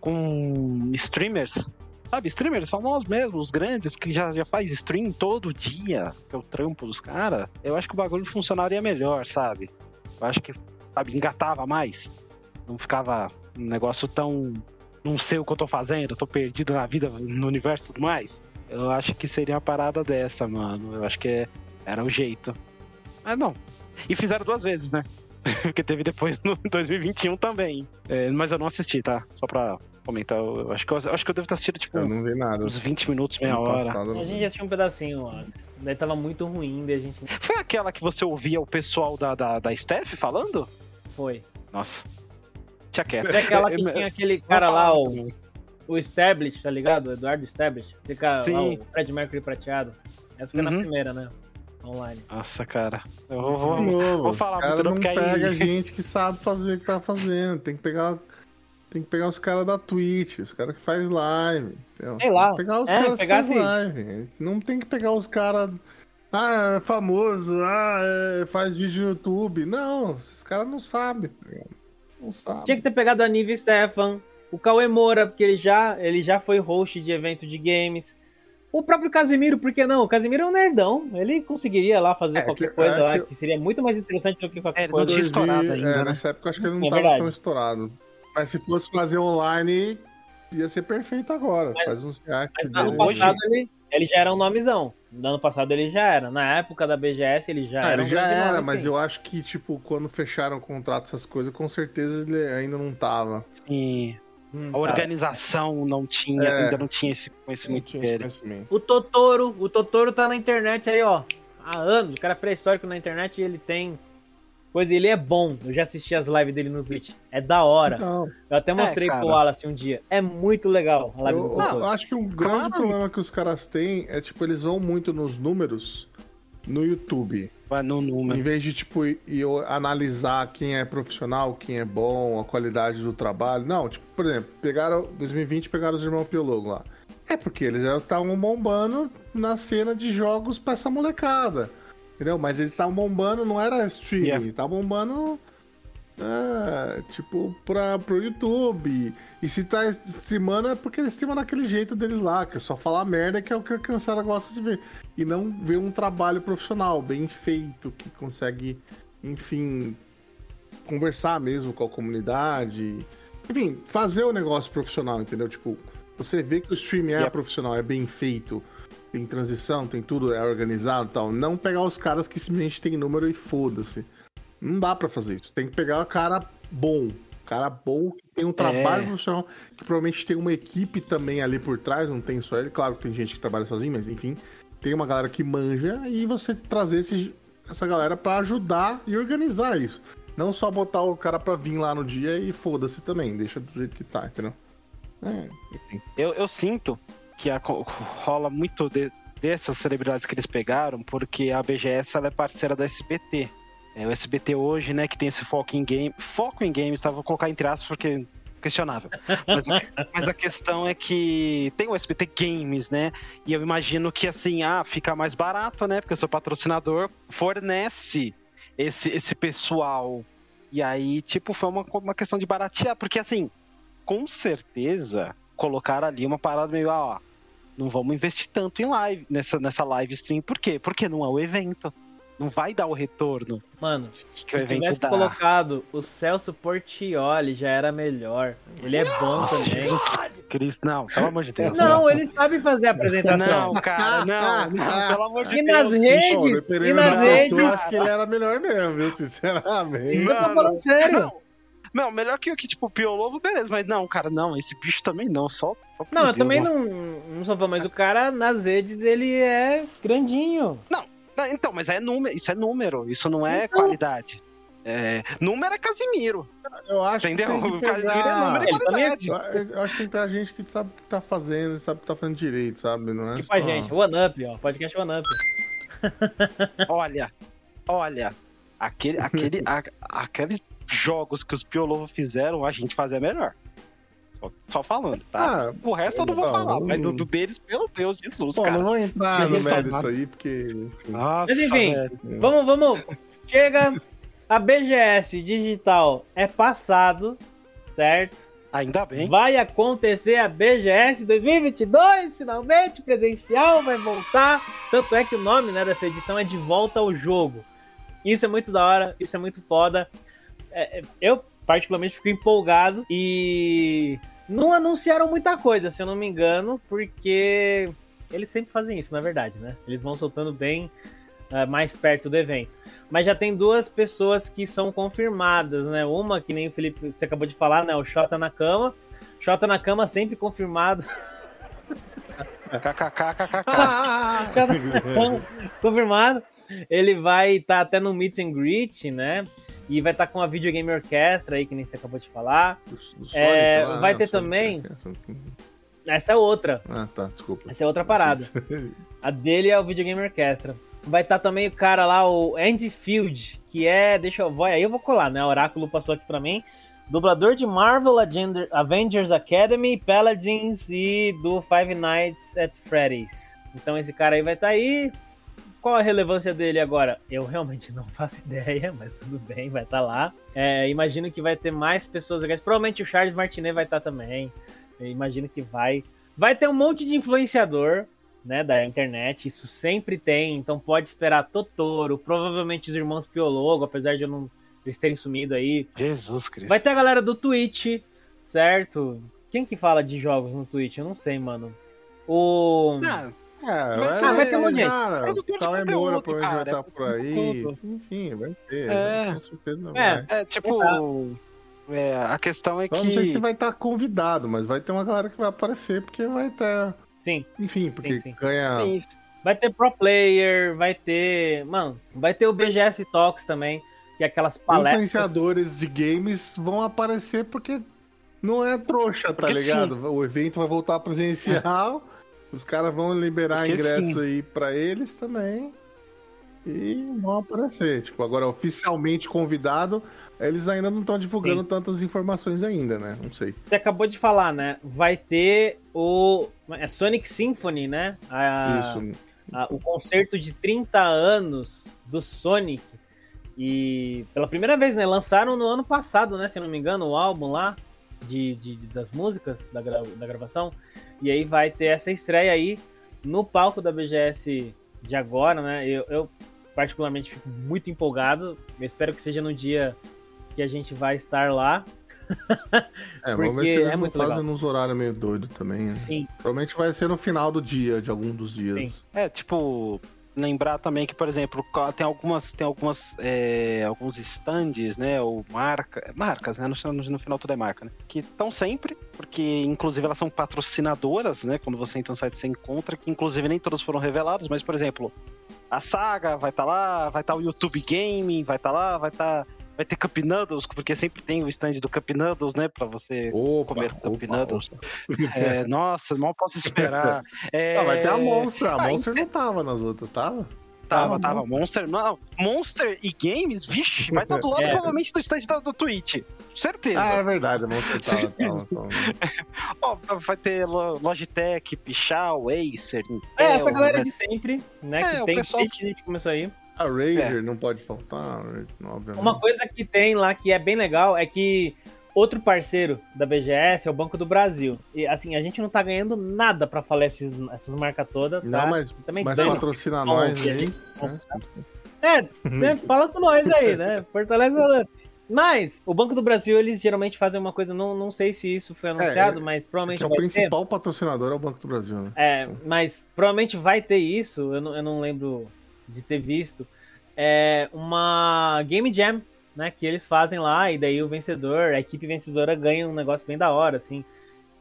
com streamers, sabe? Streamers famosos mesmo, os grandes, que já, já faz stream todo dia, que é o trampo dos caras, eu acho que o bagulho funcionaria melhor, sabe? Eu acho que, sabe, engatava mais. Não ficava um negócio tão. Não sei o que eu tô fazendo, eu tô perdido na vida, no universo e tudo mais. Eu acho que seria uma parada dessa, mano. Eu acho que é- era o jeito. Mas não. E fizeram duas vezes, né? [LAUGHS] Porque teve depois no [LAUGHS] 2021 também. É, mas eu não assisti, tá? Só pra comentar. Eu acho que eu, acho que eu devo ter assistido, tipo, Eu não vi nada. uns 20 minutos, meia hora. passado, A gente assistiu um pedacinho, ó. Daí tava muito ruim, daí a gente Foi aquela que você ouvia o pessoal da, da, da Steph falando? foi. Nossa. Tinha quieto. Foi aquela que [LAUGHS] tinha aquele cara lá, o, o Stablish, tá ligado? O Eduardo Stablish. Fica lá, Sim. o Fred Mercury prateado. Essa foi na Uhum. primeira, né? Online. Nossa, cara. Eu vou, vou, novo, vou falar muito não, não pega aí... gente que sabe fazer o que tá fazendo. Tem que pegar, tem que pegar os caras da Twitch, os caras que faz live. entendeu? Sei lá. Tem que pegar os É, caras que faz assim. live. Não tem que pegar os caras. Ah, é famoso, ah, é, faz vídeo no YouTube. Não, esses caras não sabem, tá ligado? Não sabem. Tinha que ter pegado a Nive Stefan, o Cauê Moura, porque ele já, ele já foi host de evento de games. O próprio Casimiro, por que não? O Casimiro é um nerdão. Ele conseguiria lá fazer É, qualquer que- coisa é lá, que- que seria muito mais interessante do que qualquer É, ele não coisa. tinha estourado 2000, ainda, É, né? nessa época acho que ele não É tava verdade. tão estourado. Mas se fosse fazer online, ia ser perfeito agora. Faz uns reacts Mas dele. ano passado ele, ele já era um nomezão. No ano passado ele já era. Na época da BGS ele já Ah, era ele um já era, nome, mas sim. eu acho que, tipo, quando fecharam o contrato, essas coisas, com certeza ele ainda não tava. Sim, Hum, a tá. organização não tinha, É. ainda não tinha esse conhecimento tinha esse conhecimento. O Totoro, o Totoro tá na internet aí, ó. Há anos. O cara é pré-histórico na internet e ele tem coisa. Ele é bom. Eu já assisti as lives dele no Twitch. É da hora. Então, Eu até mostrei cara. pro Wallace um dia. É muito legal a live eu, do eu Totoro. acho que o grande problema que os caras têm é, tipo, eles vão muito nos números no YouTube. Vai no número. Em vez de, tipo, ir, ir analisar quem é profissional, quem é bom, a qualidade do trabalho. Não, tipo, por exemplo, pegaram 2020 pegaram os irmãos Piologo lá. É porque eles estavam bombando na cena de jogos pra essa molecada. Entendeu? Mas eles estavam bombando, não era streaming, Yeah. estavam bombando. é, tipo, pra, pro YouTube. E se tá streamando é porque eles streamam daquele jeito deles lá, que é só falar merda, que é o que a criançada gosta de ver. E não ver um trabalho profissional, bem feito, que consegue, enfim, conversar mesmo com a comunidade. Enfim, fazer o negócio profissional, entendeu? Tipo, você vê que o stream é Yep. profissional, é bem feito, tem transição, tem tudo, é organizado e tal. Não pegar os caras que simplesmente tem número e foda-se. Não dá pra fazer isso. Tem que pegar o cara bom. Cara bom, que tem um trabalho É. profissional, que provavelmente tem uma equipe também ali por trás, não tem só ele. Claro que tem gente que trabalha sozinho, mas enfim, tem uma galera que manja e você trazer esse- essa galera pra ajudar e organizar isso. Não só botar o cara pra vir lá no dia e foda-se também, deixa do jeito que tá, entendeu? É, enfim. Eu, eu sinto que a rola muito de- dessas celebridades que eles pegaram, porque a BGS ela é parceira da SBT. É, o SBT hoje, né, que tem esse foco em game. Foco em games, tá? Vou colocar entre aspas porque questionável. Mas, a- [LAUGHS] mas a questão é que tem o SBT Games, né? E eu imagino que assim, ah, fica mais barato, né? Porque o seu patrocinador fornece esse, esse pessoal. E aí, tipo, foi uma, uma questão de baratear, porque assim, com certeza colocaram ali uma parada meio, ah, ó, não vamos investir tanto em live, nessa, nessa live stream. Por quê? Porque não é o evento. Não vai dar o retorno Mano, que o se tivesse dá. colocado o Celso Portioli, já era melhor. Ele é bom Nossa, também. Jesus Cristo, não, pelo amor de Deus. Não, ele sabe fazer a apresentação. Não, cara, não, não, [LAUGHS] pelo amor de E Deus. nas redes, e nas da pessoa, redes. acho que ele era melhor mesmo, viu? Sinceramente. Eu tô falando sério. Não, Não, melhor que, que tipo, o Piolovo, beleza, mas não, cara, não, esse bicho também não, só. só Não, eu Deus, também mano. não, não sou fã, mas o cara nas redes ele é grandinho. Não, então, mas é número, isso é número, isso não é Então. qualidade. É, número é Casimiro, Eu acho entendeu? que tem O que Casimiro é pegar... número e é- qualidade. Eu acho que tem que ter gente que sabe o que tá fazendo, sabe o que tá fazendo direito, sabe? Não é Tipo só... a gente, One Up, ó, podcast One Up. Olha, olha, aquele, aquele, a- aqueles jogos que os Piolovo fizeram, a gente fazia melhor. Só, só falando, tá? Ah, o resto eu não vou não, falar, não- mas o do deles, pelo Deus de Jesus, Bom, cara. não vou entrar Mas no isso mérito nada. aí, porque... Enfim. Nossa, Mas enfim, velho. Vamos, vamos. Chega. A BGS digital é passado, certo? Ainda bem. Vai acontecer a BGS 2022, finalmente presencial, vai voltar. Tanto é que o nome né, dessa edição é De Volta ao Jogo. Isso é muito da hora, isso é muito foda. É, é, eu, particularmente, fico empolgado e não anunciaram muita coisa, se eu não me engano, porque eles sempre fazem isso, na verdade, né? Eles vão soltando bem ah, mais perto do evento. Mas já tem duas pessoas que são confirmadas, né? Uma, que nem o Felipe, você acabou de falar, né? O Xota na cama. Xota na cama sempre confirmado. KKKKK. Ah! [LAUGHS] Confirmado. Ele vai estar até no Meet and Greet, né? E vai estar com a Videogame Orquestra aí, que nem você acabou de falar. Do- do É, Sonic lá, vai ter Sonic, também-? Sonic. Essa é outra. Ah, tá, desculpa. Essa é outra parada. [LAUGHS] A dele é o Videogame Orquestra. Vai estar também o cara lá, o Andy Field, que é. Deixa eu. Vai, aí eu vou colar, né? O Oráculo passou aqui pra mim. Dublador de Marvel Avengers Academy, Paladins e do Five Nights at Freddy's. Então esse cara aí vai estar aí. Qual a relevância dele agora? Eu realmente não faço ideia, mas tudo bem, vai estar lá. É, imagino que vai ter mais pessoas legais. Provavelmente o Charles Martinet vai estar também. Eu imagino que vai. Vai ter um monte de influenciador, né, da internet. Isso sempre tem, então pode esperar Totoro, provavelmente os irmãos Piologo, apesar de eu não eles terem sumido aí. Jesus Cristo. Vai ter a galera do Twitch, certo? Quem que fala de jogos no Twitch? Eu não sei, mano. O Ah, É, Ah, vai ter um monte de gente. Cara, o Cauê conteúdo, Moura provavelmente vai estar por aí. Enfim, vai ter. É. Com certeza É. vai. é, tipo. é, a questão é Eu que. não sei se vai estar convidado, mas vai ter uma galera que vai aparecer, porque vai ter. sim, Enfim, porque Sim, sim. ganha. Sim, vai ter pro player, vai ter, mano, vai ter o BGS Talks também, que é aquelas palestras. Influenciadores de games vão aparecer porque não é trouxa, tá Porque ligado? O evento vai voltar presencial, os caras vão liberar Porque ingresso sim. aí pra eles também. E vão aparecer. Tipo, agora oficialmente convidado, eles ainda não estão divulgando Sim. tantas informações ainda, né? Não sei. Você acabou de falar, né? Vai ter o é Sonic Symphony, né? A- Isso. a- o concerto de 30 anos do Sonic. E pela primeira vez, né? Lançaram no ano passado, né? Se não me engano, o álbum lá de, de- de- das músicas da, gra- da gravação. E aí vai ter essa estreia aí no palco da BGS de agora, né? Eu, eu particularmente fico muito empolgado. Eu espero que seja no dia que a gente vai estar lá. [LAUGHS] É, vamos ver Porque se eles é não muito fazem legal. uns horários meio doido também. Né? Sim. Provavelmente vai ser no final do dia, de algum dos dias. Sim. É, tipo, lembrar também que, por exemplo, tem algumas, tem algumas, é, alguns stands, né, ou marca, marcas, né, no, no, final tudo é marca, né, que estão sempre, porque inclusive elas são patrocinadoras, né, quando você entra no site você encontra, que inclusive nem todas foram reveladas, mas, por exemplo, a Saga vai estar lá, vai estar o YouTube Gaming, vai estar lá, vai estar... Vai ter Cup Noodles, porque sempre tem o stand do Cup Noodles, né? Pra você Opa, comer Cup opa, Noodles. opa. [LAUGHS] É, nossa, mal posso esperar. É, Ah, vai ter a Monster. A Ah, Monster não tava nas outras, tava? Tava, Tava. Monster. Monster. Não, Monster e Games, vixe, vai estar do lado [LAUGHS] É. provavelmente do stand da- do Twitch. Certeza. Ah, é verdade, a Monster tava. tava, tava. [LAUGHS] Ó, vai ter Lo- Logitech, Pichal, Acer, Intel, É, essa galera né? de sempre, né? É, que o tem pessoal- desde que a gente começou aí. A Razer não pode faltar, obviamente. Uma coisa que tem lá que é bem legal é que outro parceiro da BGS é o Banco do Brasil. E assim, a gente não tá ganhando nada pra falar esses, essas marcas todas, tá? Não, mas, Também mas patrocina nós aí. né? É, né, [LAUGHS] fala com nós aí, né? Fortalece o. Mas, o Banco do Brasil, eles geralmente fazem uma coisa, não, não sei se isso foi anunciado, é- mas provavelmente Que é o vai ter. principal patrocinador é o Banco do Brasil, né? É, mas provavelmente vai ter isso, eu não, eu não lembro de ter visto. É uma Game Jam né? Que eles fazem lá, e daí o vencedor, a equipe vencedora ganha um negócio bem da hora, assim.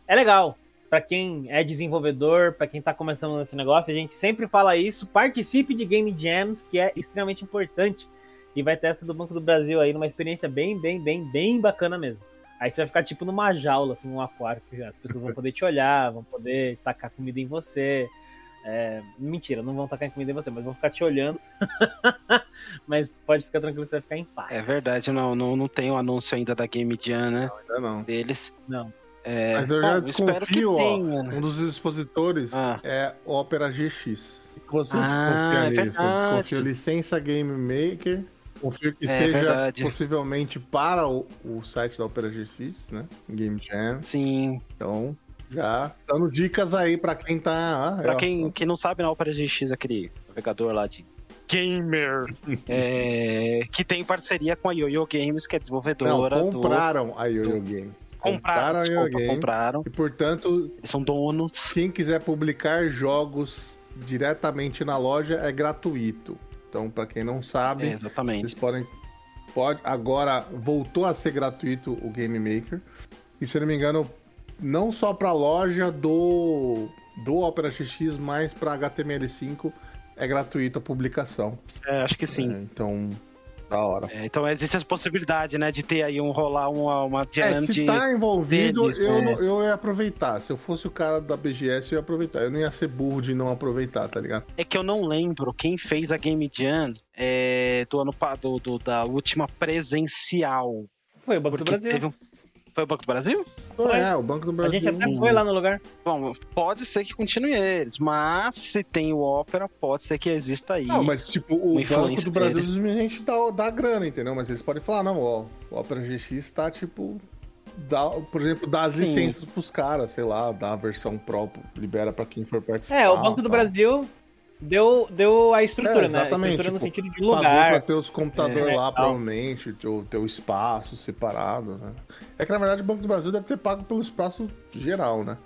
É legal. Pra quem é desenvolvedor, pra quem tá começando nesse negócio, a gente sempre fala isso. Participe de Game Jams, que é extremamente importante. E vai ter essa do Banco do Brasil aí, numa experiência bem, bem, bem, bem bacana mesmo. Aí você vai ficar tipo numa jaula, assim, num aquário, que as pessoas vão poder te olhar, vão poder tacar comida em você. É, mentira, não vão tacar comida em você, mas vão ficar te olhando. [LAUGHS] mas pode ficar tranquilo, você vai ficar em paz. É verdade, não, não, não tem o anúncio ainda da Game Jam, né? Ainda não. Deles. Não. É, Mas eu bom, já que desconfio, ó. tenha, né? Um dos expositores Ah. é Opera GX. Você Ah, desconfia é nisso? Desconfio licença Game Maker. Confio que É seja verdade. possivelmente para o, o site da Opera GX, né? Game Jam. Sim, Então, já dando dicas aí pra quem tá. Ah, pra é, ó. quem, quem não sabe, na Opera GX, aquele navegador lá de gamer, [LAUGHS] é, que tem parceria com a YoYo Games, que é Não, desenvolvedora do... compraram a YoYo Game. Compraram, a desculpa, YoYo Game. compraram. E, portanto, Eles são donos. quem quiser publicar jogos diretamente na loja é gratuito. Então, pra quem não sabe, É, exatamente. Vocês podem. Pode, agora voltou a ser gratuito o Game Maker. E se eu não me engano, não só para a loja do, do Opera XX, mas para HTML5 é gratuito a publicação. É, acho que sim. É, então, da hora. É, então existe essa possibilidade, né, de ter aí um rolar uma, uma É, se de... tá envolvido, deles, eu, não- eu ia aproveitar. Se eu fosse o cara da BGS, eu ia aproveitar. Eu não ia ser burro de não aproveitar, tá ligado? É que eu não lembro quem fez a Game Jam é, do ano do, do- da última presencial. Foi o Banco do Brasil. um- Foi o Banco do Brasil? Foi. É, o Banco do A Brasil. gente até foi lá no lugar. Bom, pode ser que continue eles, mas se tem o Opera, pode ser que exista aí. Não, mas tipo, o Banco do Brasil dele. simplesmente dá, dá grana, entendeu? Mas eles podem falar, não, ó, o Opera GX tá tipo. Dá, por exemplo, dá as Sim. licenças pros caras, sei lá, dá a versão Pro, libera pra quem for participar. É, o Banco do tal. Brasil deu, deu a estrutura, É, né? A exatamente, estrutura no tipo, sentido de Pagou pra lugar. ter os computadores É, lá, tal. provavelmente, ter o espaço separado, né? É que na verdade o Banco do Brasil deve ter pago pelo espaço geral, né?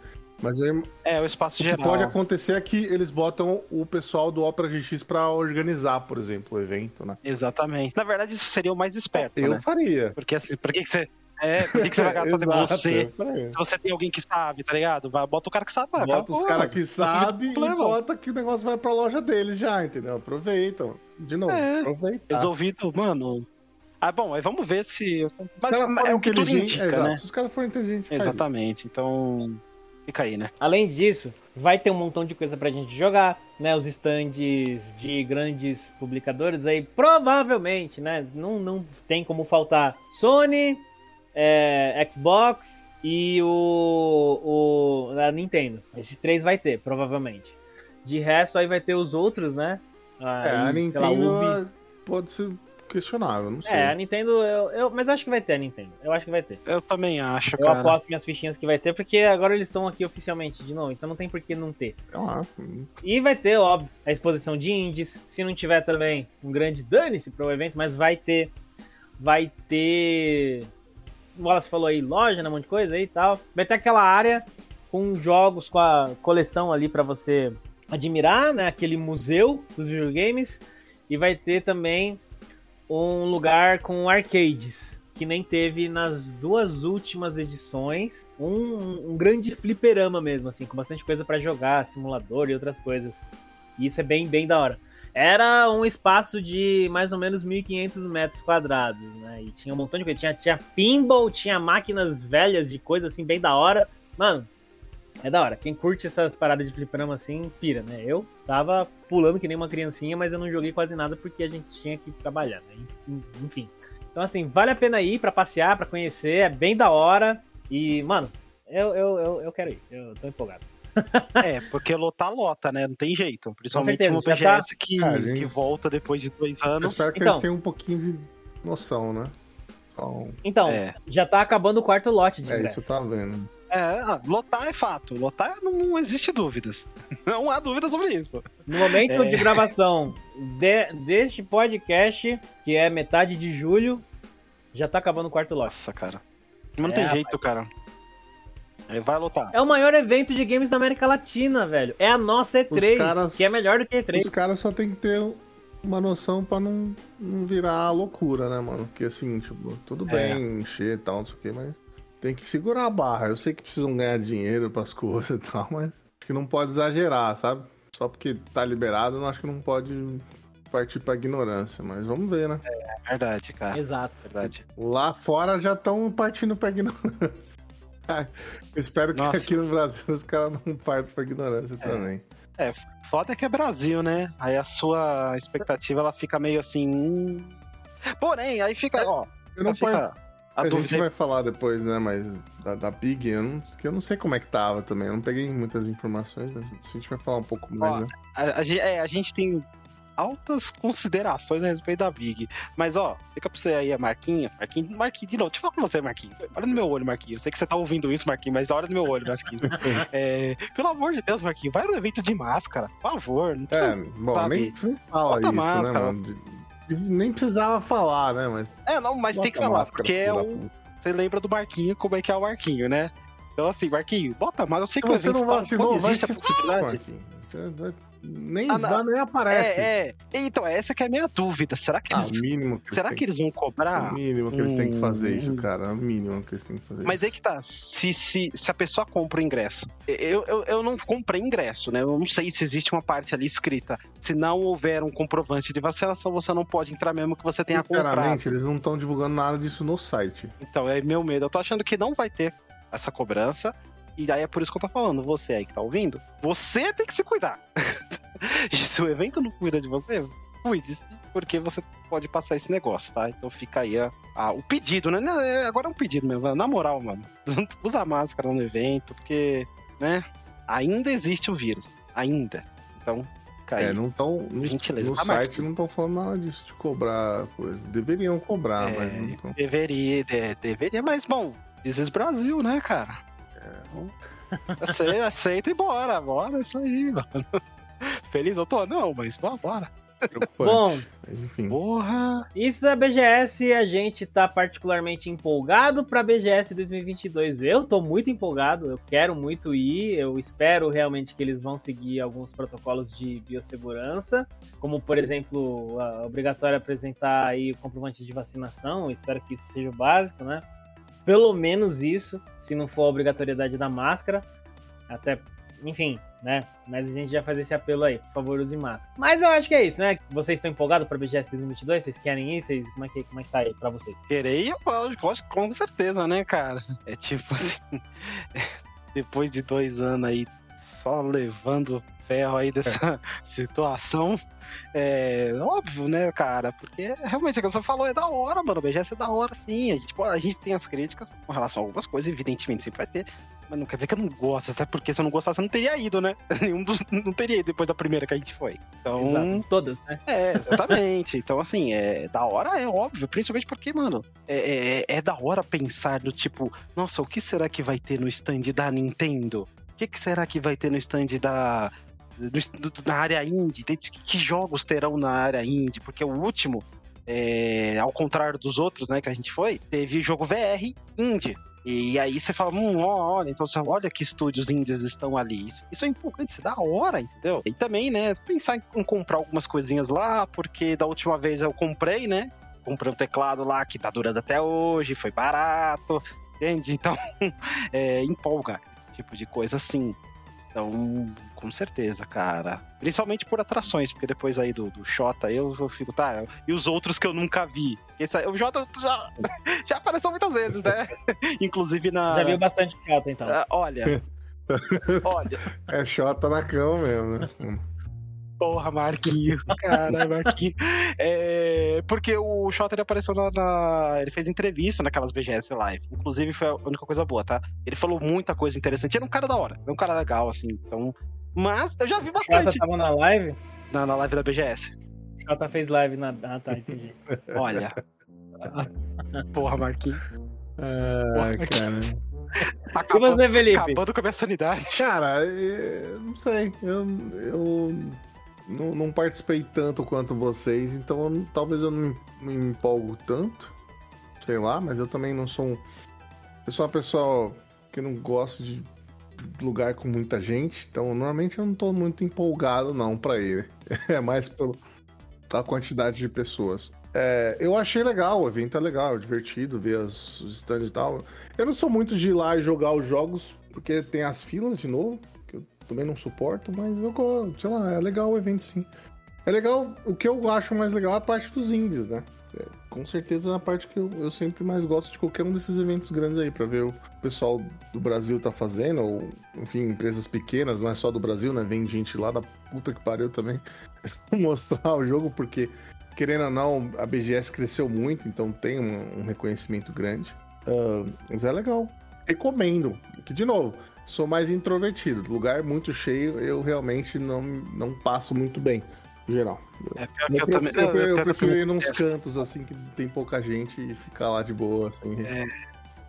Mas aí, o É, o espaço que geral. pode acontecer é que eles botam o pessoal do Opera GX pra organizar, por exemplo, o evento, né? Exatamente. Na verdade, isso seria o mais esperto, Eu né? faria. Porque assim, por que, que você. É, por que, que você vai gastar [LAUGHS] Exato, você? faria. Se você tem alguém que sabe, tá ligado? Vai, bota o cara que sabe. Bota os acabou. caras que tem sabem e bota que o negócio vai pra loja deles já, entendeu? Aproveitam. De novo, É. aproveita. Resolvido, mano. Ah, bom, aí vamos ver se. Os Mas caras é o que tudo indica, exato. né? Se os caras forem inteligentes, faz isso. Exatamente. Então. Fica aí, né? Além disso, vai ter um montão de coisa pra gente jogar, né? Os stands de grandes publicadores aí, provavelmente, né? Não, não tem como faltar Sony, é, Xbox e o, o a Nintendo. Esses três vai ter, provavelmente. De resto, aí vai ter os outros, né? É, a lá, Nintendo é- pode ser questionável, não sei. É, a Nintendo, eu, eu- mas eu acho que vai ter a Nintendo. Eu acho que vai ter. Eu também acho, Eu cara. aposto minhas fichinhas que vai ter, porque agora eles estão aqui oficialmente de novo, então não tem por que não ter. Sei lá. hum, E vai ter, óbvio, a exposição de indies. Se não tiver também, um grande dane-se para o evento, mas vai ter. Vai ter. O Wallace falou aí, loja, né? Um monte de coisa aí e tal. Vai ter aquela área com jogos, com a coleção ali para você admirar, né? Aquele museu dos videogames. E vai ter também um lugar com arcades. Que nem teve nas duas últimas edições. Um, um grande fliperama mesmo, assim, com bastante coisa para jogar, simulador e outras coisas. E isso é bem, bem da hora. Era um espaço de mais ou menos 1.500 metros quadrados, né? E tinha um montão de coisa. Tinha, tinha pinball, tinha máquinas velhas de coisa assim, bem da hora. Mano, é da hora. Quem curte essas paradas de fliperama assim, pira, né? Eu tava pulando que nem uma criancinha, mas eu não joguei quase nada porque a gente tinha que trabalhar, né? Enfim. Então, assim, vale a pena ir pra passear, pra conhecer. É bem da hora. E, mano, eu, eu, eu, eu quero ir. Eu tô empolgado. [LAUGHS] É, porque lotar lota, né? Não tem jeito. Principalmente no já BGS que, Ah, gente. que volta depois de dois Eu anos. espero que Então. eles tenham um pouquinho de noção, né? Então, Então, É. já tá acabando o quarto lote de é ingresso. isso, tá vendo? É, ah, lotar é fato. Lotar não, não existe dúvidas. [LAUGHS] Não há dúvidas sobre isso. No momento É. de gravação de- deste podcast, que é metade de julho, já tá acabando o quarto lote. Nossa, cara. Mas não É, tem rapaz. jeito, cara. É, vai lotar. É o maior evento de games da América Latina, velho. É a nossa E3, Os caras- que é melhor do que a E3. Os caras só tem que ter uma noção pra não, não virar loucura, né, mano? Porque assim, tipo, tudo É. bem encher e tal, não sei o que, mas tem que segurar a barra. Eu sei que precisam ganhar dinheiro pras [LAUGHS] coisas e tal, mas acho que não pode exagerar, sabe? Só porque tá liberado, eu acho que não pode partir pra ignorância, mas vamos ver, né? É verdade, cara. Exato. Verdade. Lá fora já estão partindo pra ignorância. [LAUGHS] Eu espero que Nossa. aqui no Brasil os caras não partam pra ignorância também. Foda que é Brasil, né? Aí a sua expectativa ela fica meio assim. hum. Porém, aí fica, ó. Eu não fica a, A, gente vai falar depois, né? Mas da, da Big, eu não, eu não sei como é que tava também. Eu não peguei muitas informações, mas a gente vai falar um pouco mais, né? A, a é, a gente tem altas considerações a respeito da Big. Mas, ó, fica pra você aí a Marquinha. Marquinho, Marquinho, de novo, deixa eu falar com você, Marquinho. Olha no meu olho, Marquinho. Eu sei que você tá ouvindo isso, Marquinho, mas olha no meu olho, Marquinho. [LAUGHS] É, pelo amor de Deus, Marquinho, vai no evento de máscara, por favor. Não precisa... É, bom, sabe? nem, fala Bota isso, máscara. né, mano? Nem precisava falar, né? Mas, É, não, mas tem que bota falar, máscara, porque é puta. Você lembra do Marquinho, como é que é o Marquinho, né? Então, assim, Marquinho, bota mais. Eu sei Se que o você não vacinou, vai se possibilidade. Marquinhos. Você vai- nem, Ah, nem aparece. É, é. Então, essa que é a minha dúvida. Será que Ah, eles, o mínimo que será têm que eles vão cobrar? O mínimo que eles têm que fazer isso, Hum. cara. O mínimo que eles têm que fazer Mas isso. aí que tá, se, se, se a pessoa compra o ingresso, eu, eu, eu não comprei ingresso, né? Eu não sei se existe uma parte ali escrita. Se não houver um comprovante de vacinação, você não pode entrar mesmo que você tenha comprado. Sinceramente, eles não estão divulgando nada disso no site. Então, é meu medo. Eu tô achando que não vai ter essa cobrança. E aí é por isso que eu tô falando. Você aí que tá ouvindo, você tem que se cuidar. [LAUGHS] se o evento não cuida de você, cuide. Porque você pode passar esse negócio, tá? Então fica aí a- a- o pedido, né? É- Agora é um pedido mesmo. Na moral, mano. [LAUGHS] Usa máscara no evento, porque, né? Ainda existe o vírus. Ainda. Então, fica aí. É, não estão. No, no Tá, site Marquinhos. não estão falando nada disso de cobrar coisa. Deveriam cobrar, É, mas não estão. Deveria, de- deveria, mas bom, is Brasil, né, cara? Então, Aceita, aceita e bora, bora, isso aí, mano. Feliz eu tô? Não, mas bora, bora. Bom, Mas enfim. Porra! isso é BGS. A gente tá particularmente empolgado pra BGS 2022. Eu tô muito empolgado. Eu quero muito ir. Eu espero realmente que eles vão seguir alguns protocolos de biossegurança, como por exemplo, a obrigatório apresentar aí o comprovante de vacinação. Eu espero que isso seja o básico, né? Pelo menos isso, se não for a obrigatoriedade da máscara. Até, enfim, né? Mas a gente já faz esse apelo aí, por favor, use máscara. Mas eu acho que é isso, né? Vocês estão empolgados pra BGS 2022? Vocês querem ir? Vocês, como, é que, como é que tá aí pra vocês? Querer, com certeza, né, cara? É tipo assim, [LAUGHS] depois de dois anos aí só levando ferro aí dessa [LAUGHS] situação, é óbvio, né, cara? Porque realmente, o que você falou é da hora, mano. O BGS é da hora, sim. A gente, pô, a gente tem as críticas com relação a algumas coisas, evidentemente sempre vai ter. Mas não quer dizer que eu não gosto, até porque se eu não gostasse, eu não teria ido, né? [LAUGHS] Nenhum dos, não teria ido depois da primeira que a gente foi. Então, Exato, todas, né? é, exatamente. então, assim, é da hora, é óbvio. Principalmente porque, mano, é, é, é da hora pensar no tipo, nossa, o que será que vai ter no stand da Nintendo? Que, que será que vai ter no stand da. do- na área indie? Que, que jogos terão na área indie? Porque o último, é, ao contrário dos outros, né, que a gente foi, teve jogo VR indie. E aí você fala, hum, olha, então você olha que estúdios indies estão ali. Isso, isso é importante, isso é da hora, entendeu? E também, né, pensar em, comprar algumas coisinhas lá, porque da última vez eu comprei, né? Comprei um teclado lá que tá durando até hoje, foi barato, entende? Então, [LAUGHS] é, empolga, tipo de coisa assim. Então, com certeza, cara. Principalmente por atrações, porque depois aí do, do Xota eu, eu fico, tá, e os outros que eu nunca vi? Esse, o Jota já, [LAUGHS] já apareceu muitas vezes, né? [LAUGHS] Inclusive na. Já viu bastante Jota, então. Ah, olha. [LAUGHS] olha, É Xota na cama mesmo, né? Porra, Marquinhos. Caralho, Marquinhos. É, porque o Shota ele apareceu na, na- Ele fez entrevista naquelas BGS Live. Inclusive, foi a única coisa boa, tá? Ele falou muita coisa interessante. Ele é um cara da hora. É um cara legal, assim. Então. Mas eu já vi bastante tava na live? na, na live da BGS. Jota fez live na. Ah, tá, entendi. [LAUGHS] Olha. Porra, Marquinhos. Ai, cara. E Acabando, você, Felipe? acabando com a minha sanidade. Cara, é, não sei. Eu, eu não, não participei tanto quanto vocês, então eu talvez eu não me empolgo tanto. Sei lá, mas eu também não sou um. Eu sou uma pessoa que não gosta de lugar com muita gente, então normalmente eu não tô muito empolgado não pra ir. [LAUGHS] É mais pelo, a quantidade de pessoas. É, eu achei legal, o evento é legal, é divertido ver os, stands e tal. Eu não sou muito de ir lá e jogar os jogos, porque tem as filas de novo, também não suporto, mas eu, go- sei lá, é legal o evento sim. É legal, o que eu acho mais legal é a parte dos indies, né? É, com certeza é a parte que eu, eu sempre mais gosto de qualquer um desses eventos grandes aí, pra ver o pessoal do Brasil tá fazendo, ou, enfim, empresas pequenas, não é só do Brasil, né? Vem gente lá da puta que pariu também [LAUGHS] mostrar o jogo, porque, querendo ou não, a BGS cresceu muito, então tem um, um reconhecimento grande. Ah, mas é legal. Recomendo. Que, de novo, sou mais introvertido. Lugar muito cheio, eu realmente não, não passo muito bem, no geral. É pior Eu, que eu, prefiro, também. eu, prefiro ir nos cantos, assim, que tem pouca gente e ficar lá de boa, assim. É.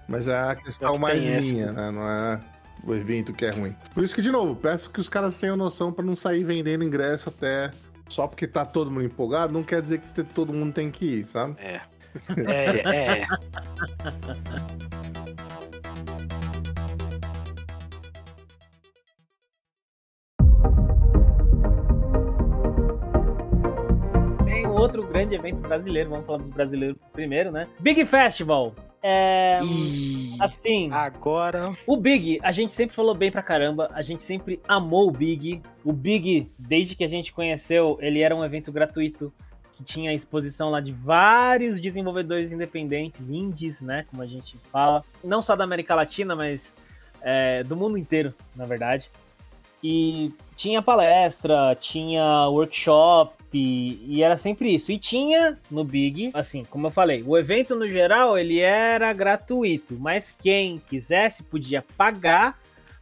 Mas é a questão que mais tem essa. minha, né? Não é o evento que é ruim. Por isso que, de novo, peço que os caras tenham noção pra não sair vendendo ingresso até só porque tá todo mundo empolgado, não quer dizer que todo mundo tem que ir, sabe? É. É, é. Tem [LAUGHS] grande evento brasileiro, vamos falar dos brasileiros primeiro, né? Big Festival. É. E Assim, agora. o Big, a gente sempre falou bem pra caramba, a gente sempre amou o Big. O Big, desde que a gente conheceu, ele era um evento gratuito que tinha exposição lá de vários desenvolvedores independentes, indies, né, como a gente fala, não só da América Latina, mas é, do mundo inteiro, na verdade. E tinha palestra, tinha workshop, e era sempre isso. E tinha no Big, assim, como eu falei, o evento no geral ele era gratuito, mas quem quisesse podia pagar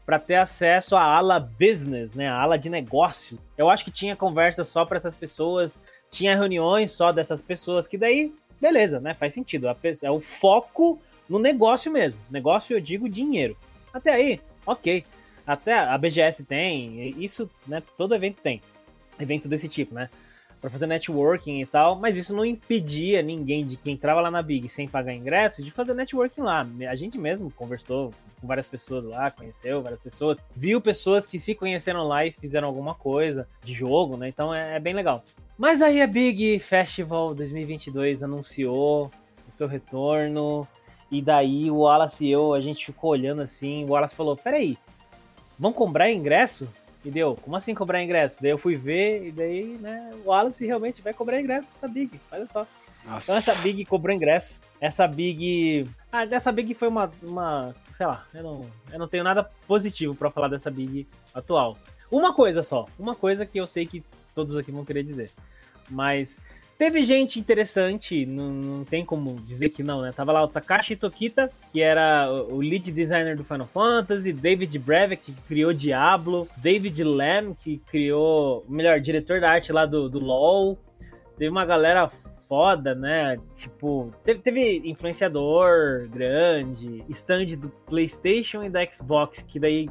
para ter acesso à ala business, né, a ala de negócio. Eu acho que tinha conversa só para essas pessoas, tinha reuniões só dessas pessoas, que daí, beleza, né, faz sentido. É o foco no negócio mesmo. Negócio eu digo dinheiro. Até aí, ok. Até a BGS tem, isso, né, todo evento tem. Evento desse tipo, né? Pra fazer networking e tal, mas isso não impedia ninguém de quem entrava lá na Big sem pagar ingresso de fazer networking lá. A gente mesmo conversou com várias pessoas lá, conheceu várias pessoas, viu pessoas que se conheceram lá e fizeram alguma coisa de jogo, né? Então é, é bem legal. Mas aí a Big Festival 2022 anunciou o seu retorno, e daí o Wallace e eu, a gente ficou olhando assim, o Wallace falou, peraí, vão cobrar ingresso? E deu, como assim cobrar ingresso? Daí eu fui ver, e daí, né, o Wallace realmente vai cobrar ingresso pra Big, olha só. Então Nossa. essa Big cobrou ingresso. Essa Big. Ah, dessa Big foi uma. uma sei lá, eu não, eu não tenho nada positivo pra falar dessa Big atual. Uma coisa só. Uma coisa que eu sei que todos aqui vão querer dizer. Mas teve gente interessante, não, não tem como dizer que não, né? Tava lá o Takashi Tokita, que era o lead designer do Final Fantasy, David Brevik, que criou Diablo, David Lam, que criou, melhor, diretor da arte lá do, do LoL. Teve uma galera foda, né? Tipo, teve, teve influenciador grande, stand do PlayStation e da Xbox, que daí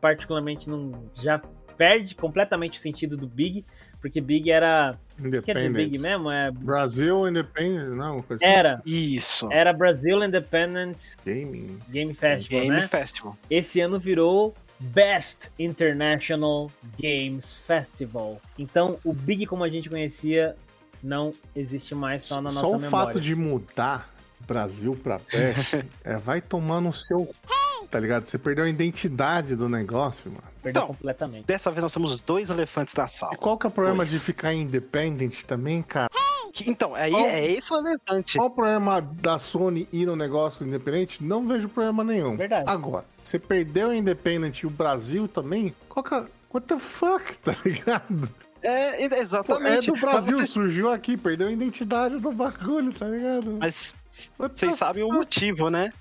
particularmente não já perde completamente o sentido do Big, porque Big era, Independent. mesmo, é Brasil Independent, não, uma coisa assim. era Isso. era Brasil Independent Gaming. Game Festival, Game né? Festival. Esse ano virou Best International Games Festival. Então, o Big como a gente conhecia não existe mais só na Só nossa o memória. fato de mudar Brasil pra Peste [LAUGHS] é, vai tomar no seu. Tá ligado? Você perdeu a identidade do negócio, mano. Perdeu Então, completamente. Dessa vez nós temos dois elefantes na sala. E qual que é o problema Pois. de ficar independent também, cara? Então, aí Qual- é esse o elefante. Qual o problema da Sony ir no negócio independente? Não vejo problema nenhum. Verdade. Agora, você perdeu a Independent e o Brasil também? Qual que é... What the fuck, [LAUGHS] tá ligado? É, Pô, exatamente. é do Brasil, Mas, vocês- surgiu aqui, perdeu a identidade do bagulho, tá ligado? mas vocês sabem o motivo, né?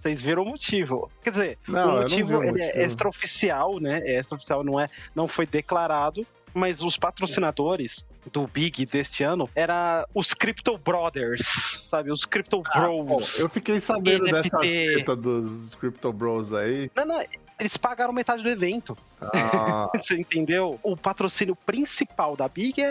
Vocês viram o motivo. Quer dizer, Não, o motivo, o é motivo. extraoficial, né? É extraoficial, não, é, não foi declarado. Mas os patrocinadores do Big deste ano era os Crypto Brothers, sabe? Os Crypto Ah, Bros. eu fiquei sabendo NFT. dessa treta dos Crypto Bros aí. Não, não, eles pagaram metade do evento. Ah, [LAUGHS] Você entendeu? O patrocínio principal da Big é,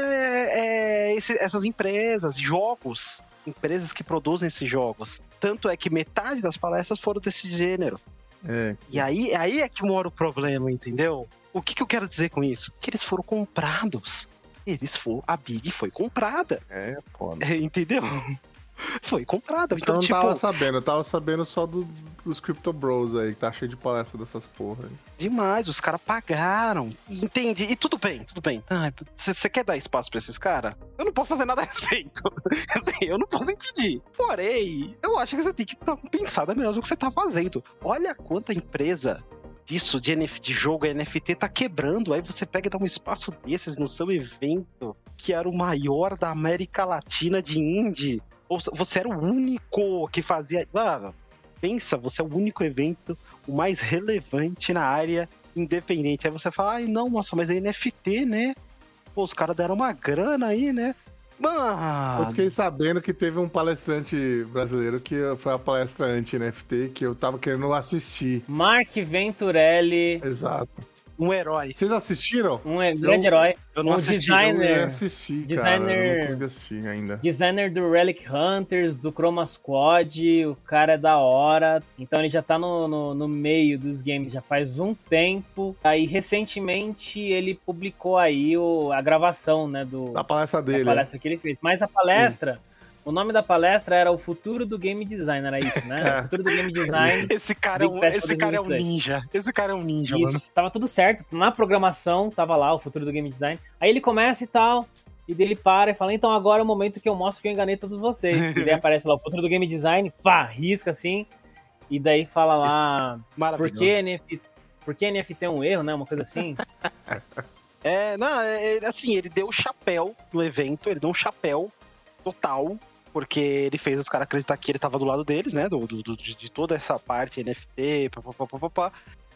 é esse- essas empresas, jogos. Empresas que produzem esses jogos. Tanto é que metade das palestras foram desse gênero. é. E aí, aí é que mora o problema, entendeu? O que, que eu quero dizer com isso? Que eles foram comprados. eles foram. A Big foi comprada. É, foda. É, [LAUGHS] entendeu? Foi comprada. Então Então, eu não tipo. tava sabendo, eu tava sabendo só do- dos Crypto Bros aí, que tá cheio de palestra dessas porra. aí. Demais, os caras pagaram. Entende? E tudo bem, tudo bem. Você quer dar espaço pra esses caras? Eu não posso fazer nada a respeito. [LAUGHS] Assim, eu não posso impedir. Porém, eu acho que você tem que dar uma pensada melhor no que você tá fazendo. Olha quanta empresa disso, de, NF, de jogo NFT, tá quebrando. Aí você pega e dá um espaço desses no seu evento, que era o maior da América Latina de indie. Você era o único que fazia. Mano, pensa, você é o único evento o mais relevante na área independente. Aí você fala, ai não, nossa, mas é NFT, né? Pô, os caras deram uma grana aí, né? Mano, Eu fiquei sabendo que teve um palestrante brasileiro que foi a palestra anti-NFT que eu tava querendo assistir. Mark Venturelli, Exato. Um herói. Vocês assistiram? um grande herói, Eu não um assisti, Eu designer, cara. Eu Designer- não consegui assistir ainda. designer do Relic Hunters, do Chroma Squad, o cara é da hora, então ele já tá no, no, no meio dos games já faz um tempo. Aí recentemente ele publicou aí o, a gravação, né, do, Da palestra da dele. né? palestra que ele fez. Mas a palestra, o nome da palestra era o futuro do game design, era isso, né? [LAUGHS] É. O futuro do game design. [LAUGHS] Esse cara, é um, esse cara é um 2022. ninja. Esse cara é um ninja, mano. Isso, tava tudo certo. Na programação, tava lá o futuro do game design. Aí ele começa e tal, e dele para e fala: então agora é o momento que eu mostro que eu enganei todos vocês. e daí [LAUGHS] aparece lá o futuro do game design, pá, risca assim, e daí fala lá: por Maravilhoso. que NFT, por que NFT é um erro, né? Uma coisa assim. É, não, é, é, assim, ele deu o chapéu no evento, ele deu um chapéu total, porque ele fez os caras acreditar que ele tava do lado deles, né? Do, do- de toda essa parte NFT, papapá,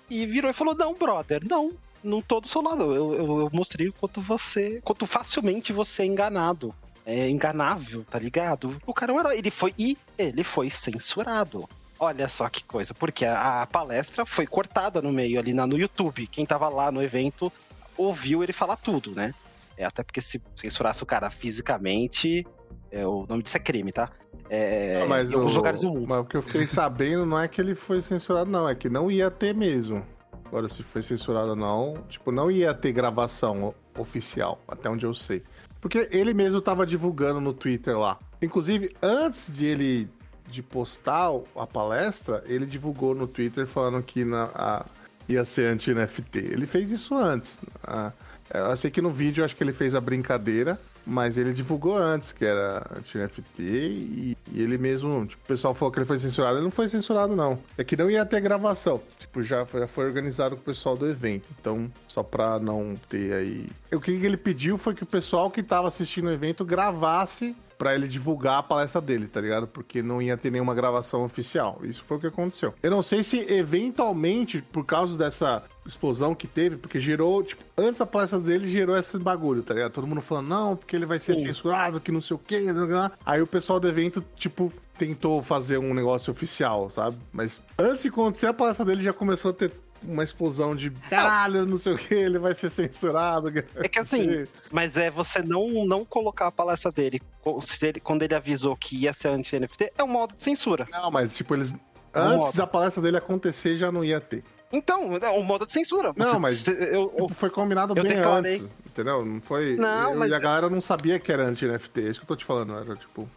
e virou e falou: Não, brother, não, não tô do seu lado. Eu, eu, eu mostrei o quanto você. quanto facilmente você é enganado. É enganável, tá ligado? O cara é um herói. Ele foi. E ele foi censurado. Olha só que coisa, porque a, a palestra foi cortada no meio ali na, no YouTube. Quem tava lá no evento ouviu ele falar tudo, né? É, até porque se censurasse o cara fisicamente, é, o nome disso é crime, tá? É, Não, mas em alguns o- lugares do mundo. Mas o que eu fiquei sabendo não é que ele foi censurado, não. É que não ia ter mesmo. Agora, se foi censurado ou não, tipo, não ia ter gravação oficial, até onde eu sei. Porque ele mesmo tava divulgando no Twitter lá. Inclusive, antes de ele de postar a palestra, ele divulgou no Twitter falando que na, a- ia ser anti-NFT. Ele fez isso antes. Ah, eu sei que no vídeo acho que ele fez a brincadeira, mas ele divulgou antes que era anti-NFT e, e ele mesmo, tipo, o pessoal falou que ele foi censurado. Ele não foi censurado, não. É que não ia ter gravação. Tipo, já foi, já foi organizado com o pessoal do evento. Então, só pra não ter aí. O que ele pediu foi que o pessoal que tava assistindo o evento gravasse pra ele divulgar a palestra dele, tá ligado? Porque não ia ter nenhuma gravação oficial. Isso foi o que aconteceu. Eu não sei se eventualmente, por causa dessa explosão que teve, porque gerou, tipo, antes da palestra dele gerou esse bagulho, tá ligado? Todo mundo falando, não, porque ele vai ser Sim. censurado, que não sei o quê. Aí o pessoal do evento, tipo, tentou fazer um negócio oficial, sabe? Mas antes de acontecer a palestra dele já começou a ter uma explosão de caralho, não sei o que, ele vai ser censurado. É que assim, [LAUGHS] mas é você não, não colocar a palestra dele, quando ele avisou que ia ser anti-NFT, é um modo de censura. Não, mas tipo, eles. Não Antes roda. da palestra dele acontecer, já não ia ter. Então, é um modo de censura. Não, Você- mas- eu, eu- Tipo, foi combinado eu bem declarei. antes. Entendeu? Não foi. Não, eu- mas- E a galera não sabia que era anti-NFT. É isso que eu tô te falando. Era tipo.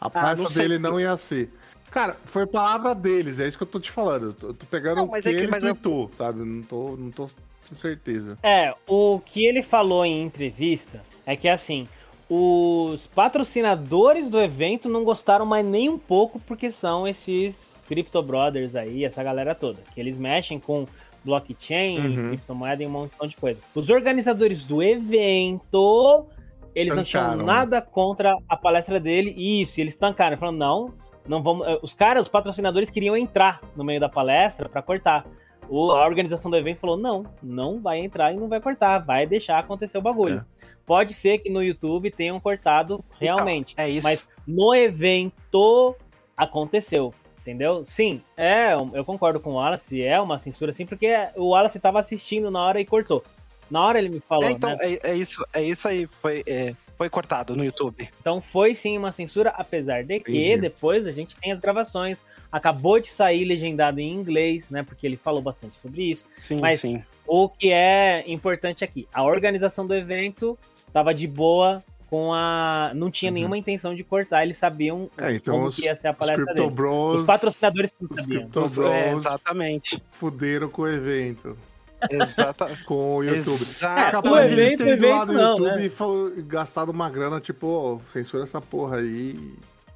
A Ah, palestra sei. dele não ia ser. Cara, foi palavra deles, é isso que eu tô te falando. Eu tô, eu tô pegando Não, o mas que é que- ele mas eu- tweetou, sabe? Não tô, não tô sem certeza. É, o que ele falou em entrevista é que assim, os patrocinadores do evento não gostaram mais nem um pouco porque são esses Crypto Brothers aí, essa galera toda, que eles mexem com blockchain, Uhum. criptomoeda e um montão de coisa. Os organizadores do evento, eles não tinham Tancaram. nada contra a palestra dele, e isso, e eles tancaram, falando, não, não vamos, eh, os caras, os patrocinadores queriam entrar no meio da palestra pra cortar. O- a organização do evento falou: não, não vai entrar e não vai cortar, vai deixar acontecer o bagulho. Pode ser que no YouTube tenham cortado realmente, é isso. mas no evento aconteceu. Entendeu? Sim, é, eu concordo com o Wallace, é uma censura assim, porque o Wallace tava assistindo na hora e cortou. Na hora ele me falou, É, então, né? é, é isso, é isso aí, foi, é, foi cortado no YouTube. Então foi sim uma censura, apesar de que Entendi. depois a gente tem as gravações. Acabou de sair legendado em inglês, né? Porque ele falou bastante sobre isso. Sim, Mas- sim. O que é importante aqui, a organização do evento tava de boa com a. Não tinha Uhum. nenhuma intenção de cortar, eles sabiam É, então como os, que ia ser a os palestra Crypto dele. Bros. Os patrocinadores não os sabiam. Crypto É, Bros exatamente. fuderam com o evento. Exata... [LAUGHS] Com o YouTube. É Exato. capaz de eles terem ido lá no não, YouTube né? e falou- gastado uma grana, tipo, ó, censura essa porra aí,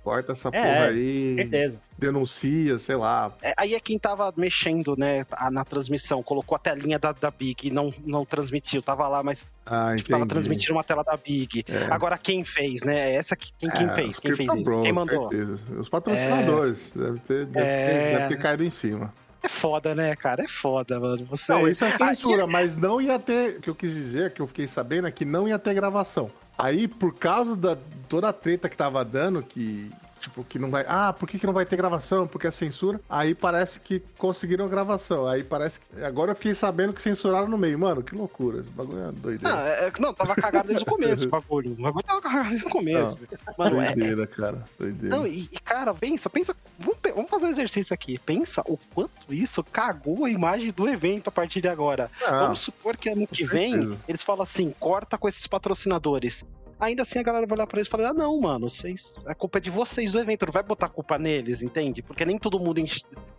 corta essa É, porra é, aí, Certeza. denuncia, sei lá. É, aí é quem tava mexendo, né, na transmissão, colocou a telinha da, da Big e não, não transmitiu, tava lá, mas Ah, tipo, tava transmitindo uma tela da Big. É. Agora quem fez, né? Essa que, quem, quem É, fez? os Quem fez isso? Bros, quem mandou? certeza. Os patrocinadores. Deve, ter, deve, É. ter, deve ter caído em cima. É foda, né, cara? É foda, mano. Você. Não, isso é censura, mas não ia ter. O que eu quis dizer, que eu fiquei sabendo, é que não ia ter gravação. Aí, por causa da toda a treta que tava dando, que. Tipo, que não vai. Ah, por que, que não vai ter gravação? Porque é censura. Aí parece que conseguiram a gravação. Aí parece que. Agora eu fiquei sabendo que censuraram no meio. Mano, que loucura. Esse bagulho é doideira. Não, é- é- não, tava cagado desde o começo [LAUGHS] o bagulho. O bagulho tava cagado desde o começo. Mano, é, doideira, cara. Doideira. Não, e, e, cara, pensa, pensa. Vamos, vamos fazer um exercício aqui. Pensa o quanto isso cagou a imagem do evento a partir de agora. Ah, Vamos supor que ano que vem certeza. eles falam assim: corta com esses patrocinadores. Ainda assim a galera vai olhar pra eles e falar: ah, não, mano, vocês, a culpa é de vocês do evento, não vai botar culpa neles, entende? Porque nem todo mundo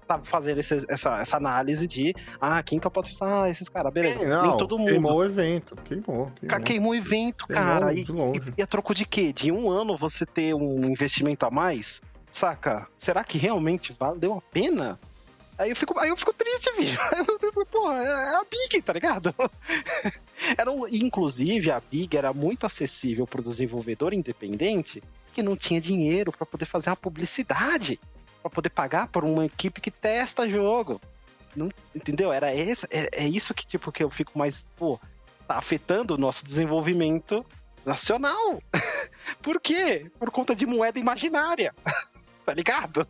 tá fazendo esse- essa, essa análise de: ah, quem que eu posso Ah, esses caras, beleza. não, nem todo mundo. Queimou o evento. Queimou. Queimou. queimou o evento, Queimou cara. E, e, e a troco de quê? De um ano você ter um investimento a mais? Saca? Será que realmente valeu a pena? Aí eu fico, aí eu fico triste, bicho. [LAUGHS] Porra, é a Big, tá ligado? [LAUGHS] Era inclusive, a Big era muito acessível pro desenvolvedor independente que não tinha dinheiro pra poder fazer uma publicidade, pra poder pagar por uma equipe que testa jogo. Não- entendeu? Era esse, é, é isso que tipo que eu fico mais, pô, tá afetando o nosso desenvolvimento nacional. [LAUGHS] Por quê? Por conta de moeda imaginária. tá ligado?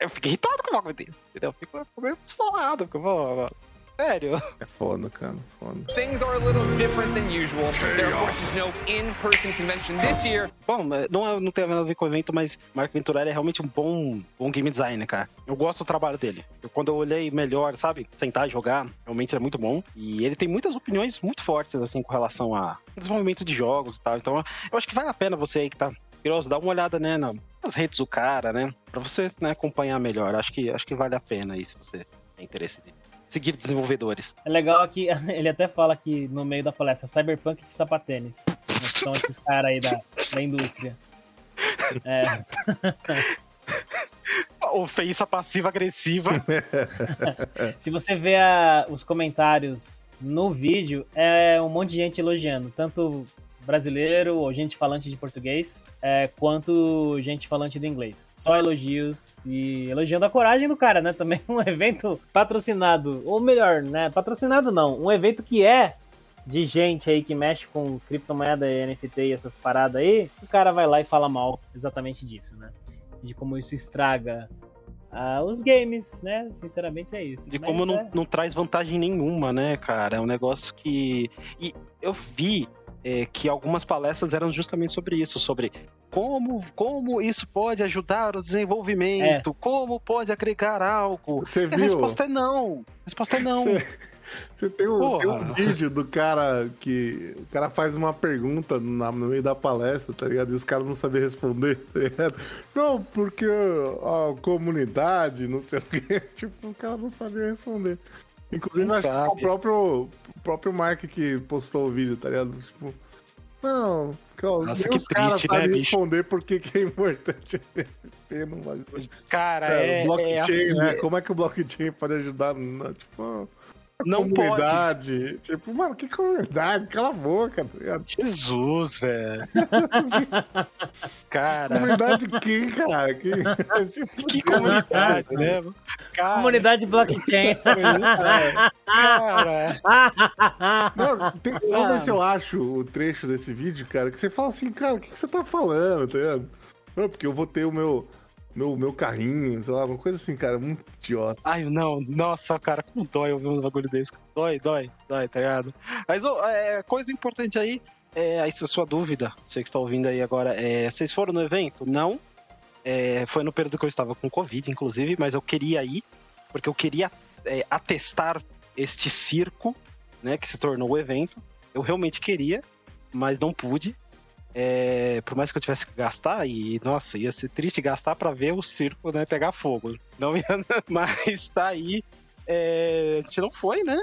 Eu fiquei irritado com o bagulho desse, entendeu? Eu fico, eu fico meio pistolado, porque, mano, sério. É foda, cara. Foda. Things are a little different than usual. There, of course, is no in-person convention this year. Bom, não, é- não tem nada a ver com o evento, mas Marco Venturelli é realmente um bom, bom game designer, cara. Eu gosto do trabalho dele. Eu, quando eu olhei melhor, sabe, sentar e jogar, realmente é muito bom. E ele tem muitas opiniões muito fortes, assim, com relação a desenvolvimento de jogos e tal. Então, eu acho que vale a pena você aí que tá curioso, dar uma olhada, né, na- nas redes do cara, né, pra você, né, acompanhar melhor. Acho que, acho que vale a pena aí, se você tem interesse de seguir desenvolvedores. É legal que [LAUGHS] ele até fala aqui no meio da palestra, Cyberpunk de sapatênis. Né, São esses caras aí da, da indústria. É, [LAUGHS] Ofensa passiva-agressiva. [LAUGHS] se você vê a- os comentários no vídeo, é um monte de gente elogiando, tanto brasileiro ou gente falante de português, é, quanto gente falante do inglês. Só elogios e elogiando a coragem do cara, né? Também um [LAUGHS] evento patrocinado, ou melhor, né? Patrocinado não, um evento que é de gente aí que mexe com criptomoeda e NFT e essas paradas aí, o cara vai lá e fala mal exatamente disso, né? De como isso estraga ah, os games, né? Sinceramente é isso. De Mas como é- não, não traz vantagem nenhuma, né, cara? É um negócio que. E eu vi é, que algumas palestras eram justamente sobre isso, sobre como, como isso pode ajudar o desenvolvimento, como pode agregar algo. Você E a viu? resposta é não. A resposta é não. Você tem um, tem um vídeo do cara que. O cara faz uma pergunta na- no meio da palestra, tá ligado? E os caras não sabem responder, tá ligado? Não, porque a comunidade, não sei o quê. [LAUGHS] Tipo, o cara não sabia responder. Inclusive, acho que o próprio, o próprio Mark que postou o vídeo, tá ligado? Tipo. Não, calma, Nossa, nem os caras né, sabem responder porque que é importante [LAUGHS] ter no bagulho. Cara, É, é. blockchain, é né? assim, Como é que o blockchain pode ajudar na, tipo, Não pode. comunidade? Tipo, mano, que comunidade? Cala a boca, tá ligado? Jesus, velho. [LAUGHS] cara, Comunidade quem, cara? Que, [LAUGHS] que comunidade, né? Cara, Comunidade blockchain. [LAUGHS] cara. Não, tem, vamos ver se eu acho o trecho desse vídeo, cara, que você fala assim, cara, o que, que você tá falando, tá ligado? Não, porque eu vou ter o meu, meu, meu carrinho, sei lá, uma coisa assim, cara, muito idiota. Ai, não, nossa, cara, como dói ouvir um bagulho desse. Dói, dói, dói, tá ligado? Mas, ô, é, coisa importante aí, é, aí, se a sua dúvida, você que está ouvindo aí agora, é, vocês foram no evento? Não. É, foi no período que eu estava com Covid, inclusive, mas eu queria ir, porque eu queria é, atestar este circo, né, que se tornou o evento. Eu realmente queria. mas não pude. É, por mais que eu tivesse que gastar, e nossa, ia ser triste gastar pra ver o circo né, pegar fogo. Não ia, [LAUGHS] mas tá aí. É, a gente não foi, né?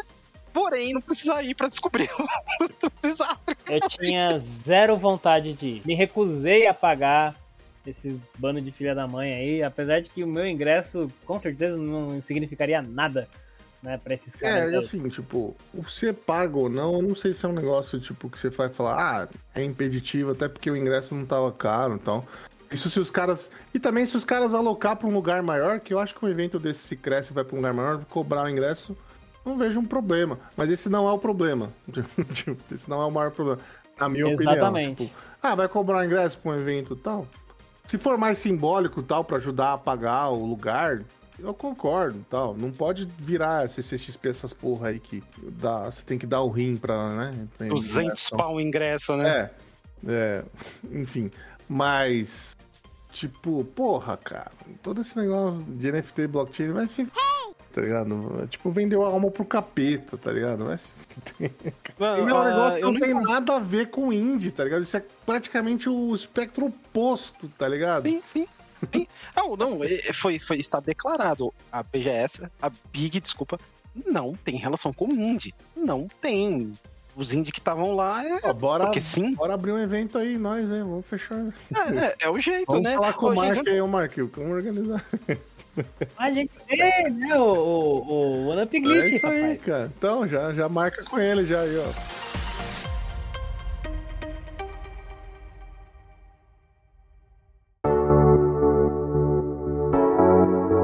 Porém, não precisa ir pra descobrir [LAUGHS] o desastre. Eu tinha zero vontade de ir. Me recusei a pagar esse bando de filha da mãe aí, apesar de que o meu ingresso com certeza não significaria nada, né, pra esses caras. É, e aí. assim, tipo, o ser pago ou não, eu não sei se é um negócio, tipo, que você vai falar, ah, é impeditivo, até porque o ingresso não tava caro, então. Isso se os caras. E também se os caras alocar pra um lugar maior, que eu acho que um evento desse se cresce e vai pra um lugar maior, cobrar o ingresso, não vejo um problema. Mas esse não é o problema. [LAUGHS] Tipo, esse não é o maior problema. Na minha Exatamente. opinião. Tipo, ah, vai cobrar ingresso pra um evento e tal. Se for mais simbólico e tal, pra ajudar a pagar o lugar, eu concordo tal. Não pode virar CCXP essas porra aí que dá, você tem que dar o rim pra, né? pra 200 ingresso. pau o ingresso, né? É, é, enfim. Mas, tipo, porra, cara, todo esse negócio de NFT e blockchain vai se. Tá ligado? Tipo, vendeu a alma pro capeta, tá ligado? Se. Mano, [LAUGHS] E é um ah, negócio que não tem nada a ver com indie, tá ligado? Isso é praticamente o espectro oposto, tá ligado? Sim, sim. Não, não, é- foi, foi, está declarado. A BGS, a Big, desculpa, não tem relação com indie. Não tem. Os indie que estavam lá é. Ó, bora, Porque sim, bora abrir um evento aí, nós, hein? Vamos fechar. é, é- é o jeito, Vamos né? falar com o Mark aí, o Mark, vamos organizar. A gente tem, né, o, o, o One Up Glitch, É isso aí, rapaz. cara. Então, já, já marca com ele já aí, ó.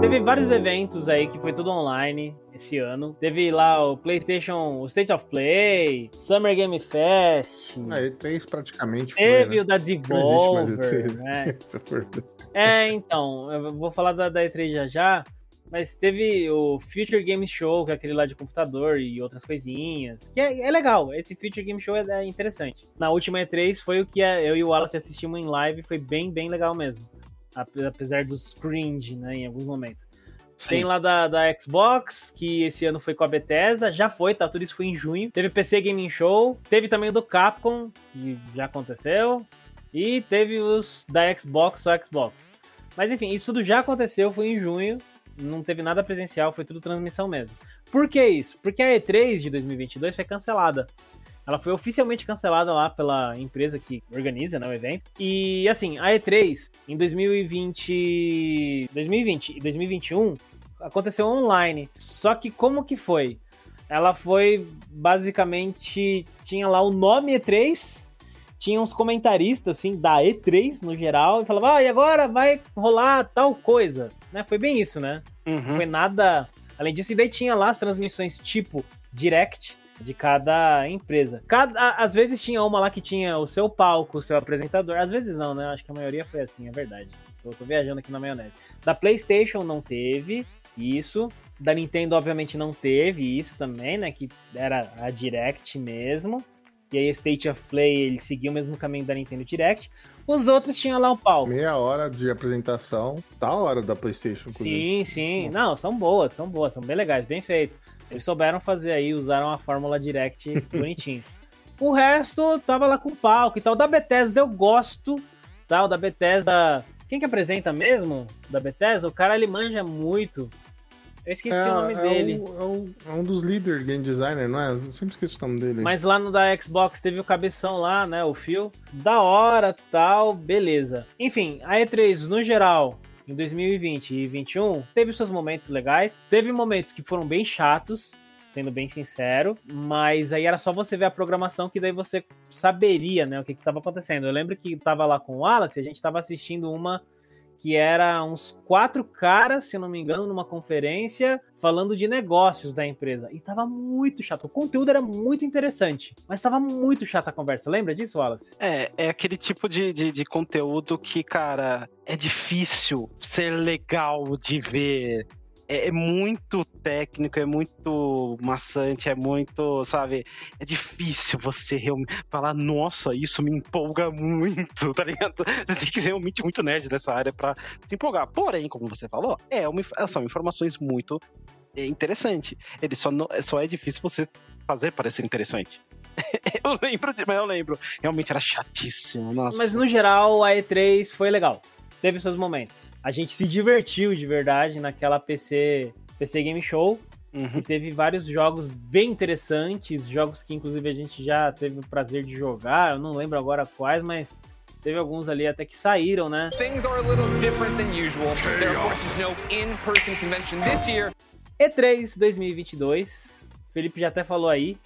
Teve vários eventos aí que foi tudo online esse ano. Teve lá o PlayStation, o State of Play, Summer Game Fest. Aí, três praticamente Teve foi, o da Devolver, E3. né? [LAUGHS] For- É, então, eu vou falar da, da E3 já já, mas teve o Future Game Show, que é aquele lá de computador e outras coisinhas, que é, é legal, esse Future Game Show é, é interessante. Na última E3 foi o que a- eu e o Wallace assistimos em live, foi bem, bem legal mesmo. Ape- Apesar dos cringe, né, em alguns momentos. Tem lá da, da Xbox, que esse ano foi com a Bethesda, já foi, tá? Tudo isso foi em junho. Teve PC Gaming Show, teve também o do Capcom, que já aconteceu, e teve os da Xbox, só Xbox. Mas enfim, isso tudo já aconteceu, foi em junho, não teve nada presencial, foi tudo transmissão mesmo. Por que isso? Porque a E3 de 2022 foi cancelada. Ela foi oficialmente cancelada lá pela empresa que organiza né, o evento. E assim, a E3 em 2020, 2020 e 2021 aconteceu online. Só que como que foi? Ela foi basicamente tinha lá o nome E3, tinha uns comentaristas assim da E3 no geral e falava: "Ah, e agora vai rolar tal coisa", né? Foi bem isso, né? Não Uhum. foi nada além disso. E daí tinha lá as transmissões tipo direct de cada empresa. Cada, às vezes tinha uma lá que tinha o seu palco, o seu apresentador. Às vezes não, né? Acho que a maioria foi assim, é verdade. Tô, tô viajando aqui na maionese. Da PlayStation não teve isso. Da Nintendo, obviamente, não teve isso também, né? Que era a Direct mesmo. E aí, State of Play, ele seguiu o mesmo caminho da Nintendo Direct. Os outros tinham lá o palco. Meia hora de apresentação. Tá a hora da PlayStation. inclusive. Sim, sim. Não, são boas, são boas, são bem legais, bem feito. Eles souberam fazer aí, usaram a fórmula direct bonitinho. O resto tava lá com palco e tal. Da Bethesda eu gosto, tá? O da Bethesda. Quem que apresenta mesmo? Da Bethesda? O cara ele manja muito. Eu esqueci o nome é dele. o- é, o- é um dos líderes game designer, não é? Eu sempre esqueço o nome dele. Mas lá no da Xbox teve o cabeção lá, né? O fio. Da hora, tal, beleza. Enfim, a E3, no geral, em 2020 e 2021, teve seus momentos legais. Teve momentos que foram bem chatos, sendo bem sincero. Mas aí era só você ver a programação que daí você saberia, né? O que, que tava acontecendo. Eu lembro que tava lá com o Wallace, a gente tava assistindo uma que era uns quatro caras, se não me engano, numa conferência falando de negócios da empresa. E tava muito chato. O conteúdo era muito interessante, mas tava muito chata a conversa. Lembra disso, Wallace? É, é aquele tipo de, de, de conteúdo que, cara, é difícil ser legal de ver. É, é muito técnico, é muito maçante, é muito, sabe? É difícil você realmente falar, nossa, isso me empolga muito, [LAUGHS] tá ligado? Você tem que ser realmente muito nerd dessa área pra se empolgar. Porém, como você falou, é uma, são informações muito é, interessantes. Ele só, não, só é difícil você fazer parecer interessante. [LAUGHS] eu lembro, mas eu lembro. Realmente era chatíssimo, nossa. Mas no geral, a E3 foi legal. Teve seus momentos. A gente se divertiu de verdade naquela PC, PC Game Show. Uhum. E teve vários jogos bem interessantes, jogos que inclusive a gente já teve o prazer de jogar. Eu não lembro agora quais, mas teve alguns ali até que saíram, né? Things are a little different than usual. There, of course, is no in-person convention this year. E3 2022, Felipe já até falou aí,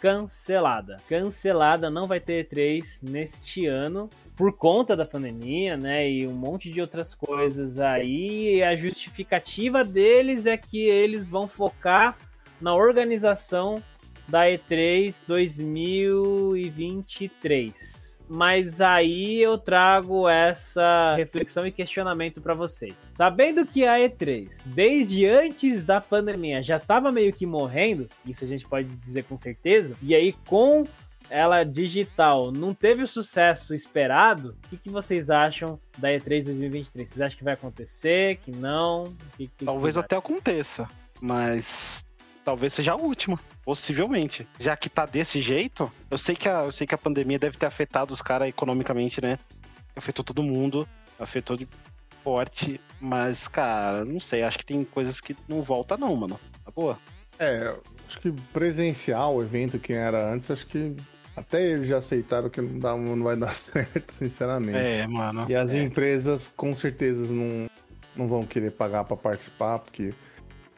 cancelada. Cancelada, não vai ter E3 neste ano por conta da pandemia, né? E um monte de outras coisas aí. E a justificativa deles é que eles vão focar na organização da E3 2023 mas aí eu trago essa reflexão e questionamento para vocês. Sabendo que a E3, desde antes da pandemia, já estava meio que morrendo, isso a gente pode dizer com certeza, e aí com ela digital não teve o sucesso esperado, o que, que vocês acham da E3 2023? Vocês acham que vai acontecer, que não? Que, que Talvez até aconteça, mas talvez seja a última, possivelmente. Já que tá desse jeito, eu sei que a, eu sei que a pandemia deve ter afetado os caras economicamente, né? Afetou todo mundo, afetou de forte, mas, cara, não sei, acho que tem coisas que não volta não, mano. Tá boa? É, acho que presencial, o evento que era antes, acho que até eles já aceitaram que não, dá, não vai dar [LAUGHS] certo, sinceramente. É, mano. E as é. empresas com certeza não, não vão querer pagar para participar, porque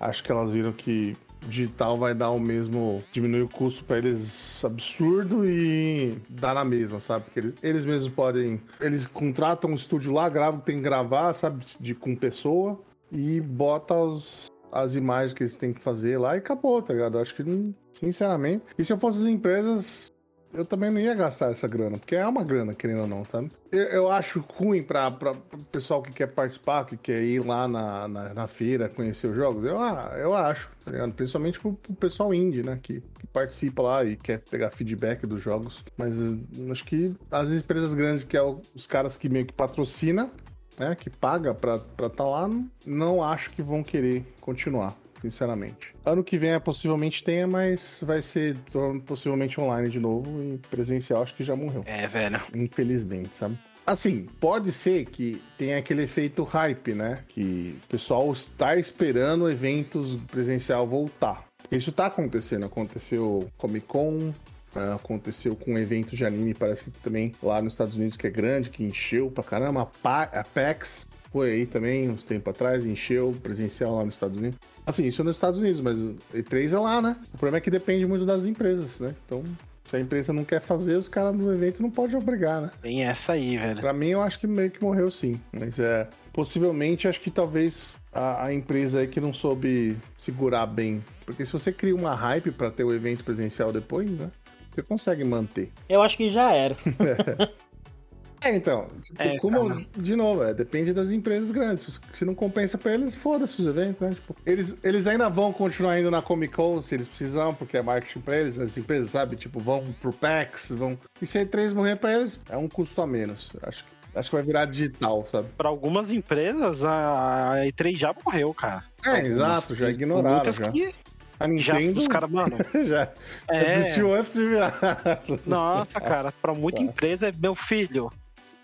acho que elas viram que digital vai dar o mesmo. diminuir o custo para eles absurdo e dá na mesma, sabe? Porque eles, eles mesmos podem. Eles contratam um estúdio lá, gravam, tem que gravar, sabe? De, com pessoa e bota os, as imagens que eles têm que fazer lá e acabou, tá ligado? Acho que, sinceramente. E se eu fosse as empresas, eu também não ia gastar essa grana, porque é uma grana, querendo ou não, tá? Eu, eu acho ruim pra, pro pessoal que quer participar, que quer ir lá na, na, na feira, conhecer os jogos. Eu, ah, eu acho, tá ligado? Principalmente pro, pro pessoal indie, né? Que, que participa lá e quer pegar feedback dos jogos. Mas eh, acho que as empresas grandes, que é o- os caras que meio que patrocina, né? Que paga pra estar tá lá, não acho que vão querer continuar. Sinceramente. Ano que vem é, possivelmente tenha, mas vai ser possivelmente online de novo e presencial acho que já morreu. É, velho. Infelizmente, sabe? Assim, pode ser que tenha aquele efeito hype, né? Que o pessoal está esperando eventos presencial voltar. Isso tá acontecendo. Aconteceu Comic Con, é, aconteceu com um evento de anime, parece que também lá nos Estados Unidos, que é grande, que encheu pra caramba. A PAX foi aí também, uns tempos atrás, encheu presencial lá nos Estados Unidos. Assim, isso nos Estados Unidos, mas E3 é lá, né? O problema é que depende muito das empresas, né? Então, se a empresa não quer fazer, os caras do evento não podem obrigar, né? Tem essa aí, velho. Pra mim, eu acho que meio que morreu sim. Mas é. Possivelmente, acho que talvez a, a empresa aí que não soube segurar bem. Porque se você cria uma hype pra ter o evento presencial depois, né? Você consegue manter. Eu acho que já era. [LAUGHS] É, então. Tipo, É, como, cara. de novo, é, depende das empresas grandes. Se- não compensa pra eles, foda-se os eventos, né? Tipo, eles, eles ainda vão continuar indo na Comic Con se eles precisam, porque é marketing pra eles. As empresas, sabe? Tipo, vão pro PAX, vão. E se a E3 morrer pra eles, é um custo a menos. Acho, que- acho que vai virar digital, sabe? Pra algumas empresas, a a E3 já morreu, cara. É, Algumas. exato, já ignoraram. Muitas Já. que A já, Nintendo os caras, mano. [LAUGHS] já É, desistiu antes de virar. [LAUGHS] nossa, cara, pra muita Tá. empresa é meu filho.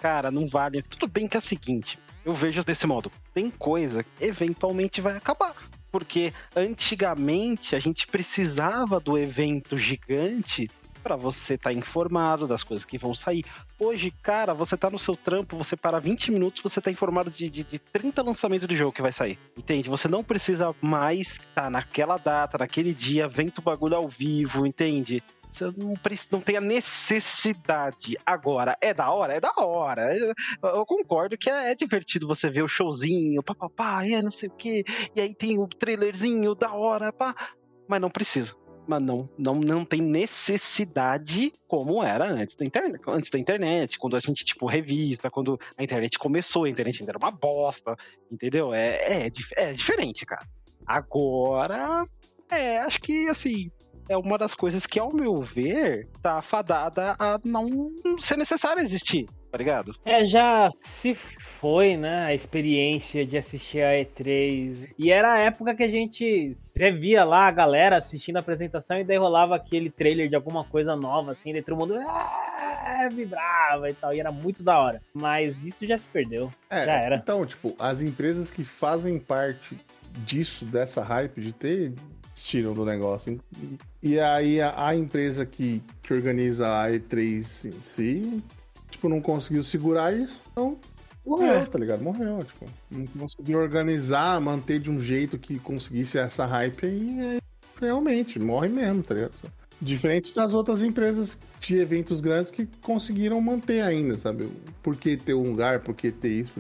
Cara, não vale. Tudo bem que é o seguinte, eu vejo desse modo. Tem coisa que eventualmente vai acabar. Porque antigamente a gente precisava do evento gigante pra você estar informado das coisas que vão sair. Hoje, cara, você tá no seu trampo, você para 20 minutos, você tá informado de, de, de 30 lançamentos de jogo que vai sair. Entende? Você não precisa mais estar naquela data, naquele dia, vendo o bagulho ao vivo, entende? Não, não tem a necessidade. Agora, é da hora? É da hora. Eu, concordo que é, é divertido você ver o showzinho, papapá, é não sei o quê, e aí tem o trailerzinho da hora, pá. Mas não precisa. Mas não, não, não tem necessidade como era antes da internet. Antes da internet, quando a gente, tipo, revista, quando a internet começou, a internet ainda era uma bosta, entendeu? É, é, é diferente, cara. Agora, é, acho que, assim, é uma das coisas que, ao meu ver, tá fadada a não ser necessário existir. tá ligado? É, já se foi, né, a experiência de assistir a E3. E era a época que a gente já via lá a galera assistindo a apresentação e daí rolava aquele trailer de alguma coisa nova, assim, daí todo mundo "Ah", vibrava e tal, e era muito da hora. Mas isso já se perdeu. É, Já era. Então, tipo, as empresas que fazem parte disso, dessa hype de ter, tiram do negócio. E, aí a, a empresa que, que organiza a E3 em si, tipo, não conseguiu segurar isso, então morreu, É. tá ligado? Morreu, tipo. Não conseguiu organizar, manter de um jeito que conseguisse essa hype aí, aí realmente, morre mesmo, tá ligado? Diferente das outras empresas de eventos grandes que conseguiram manter ainda, sabe? Por que ter um lugar, por que ter isso?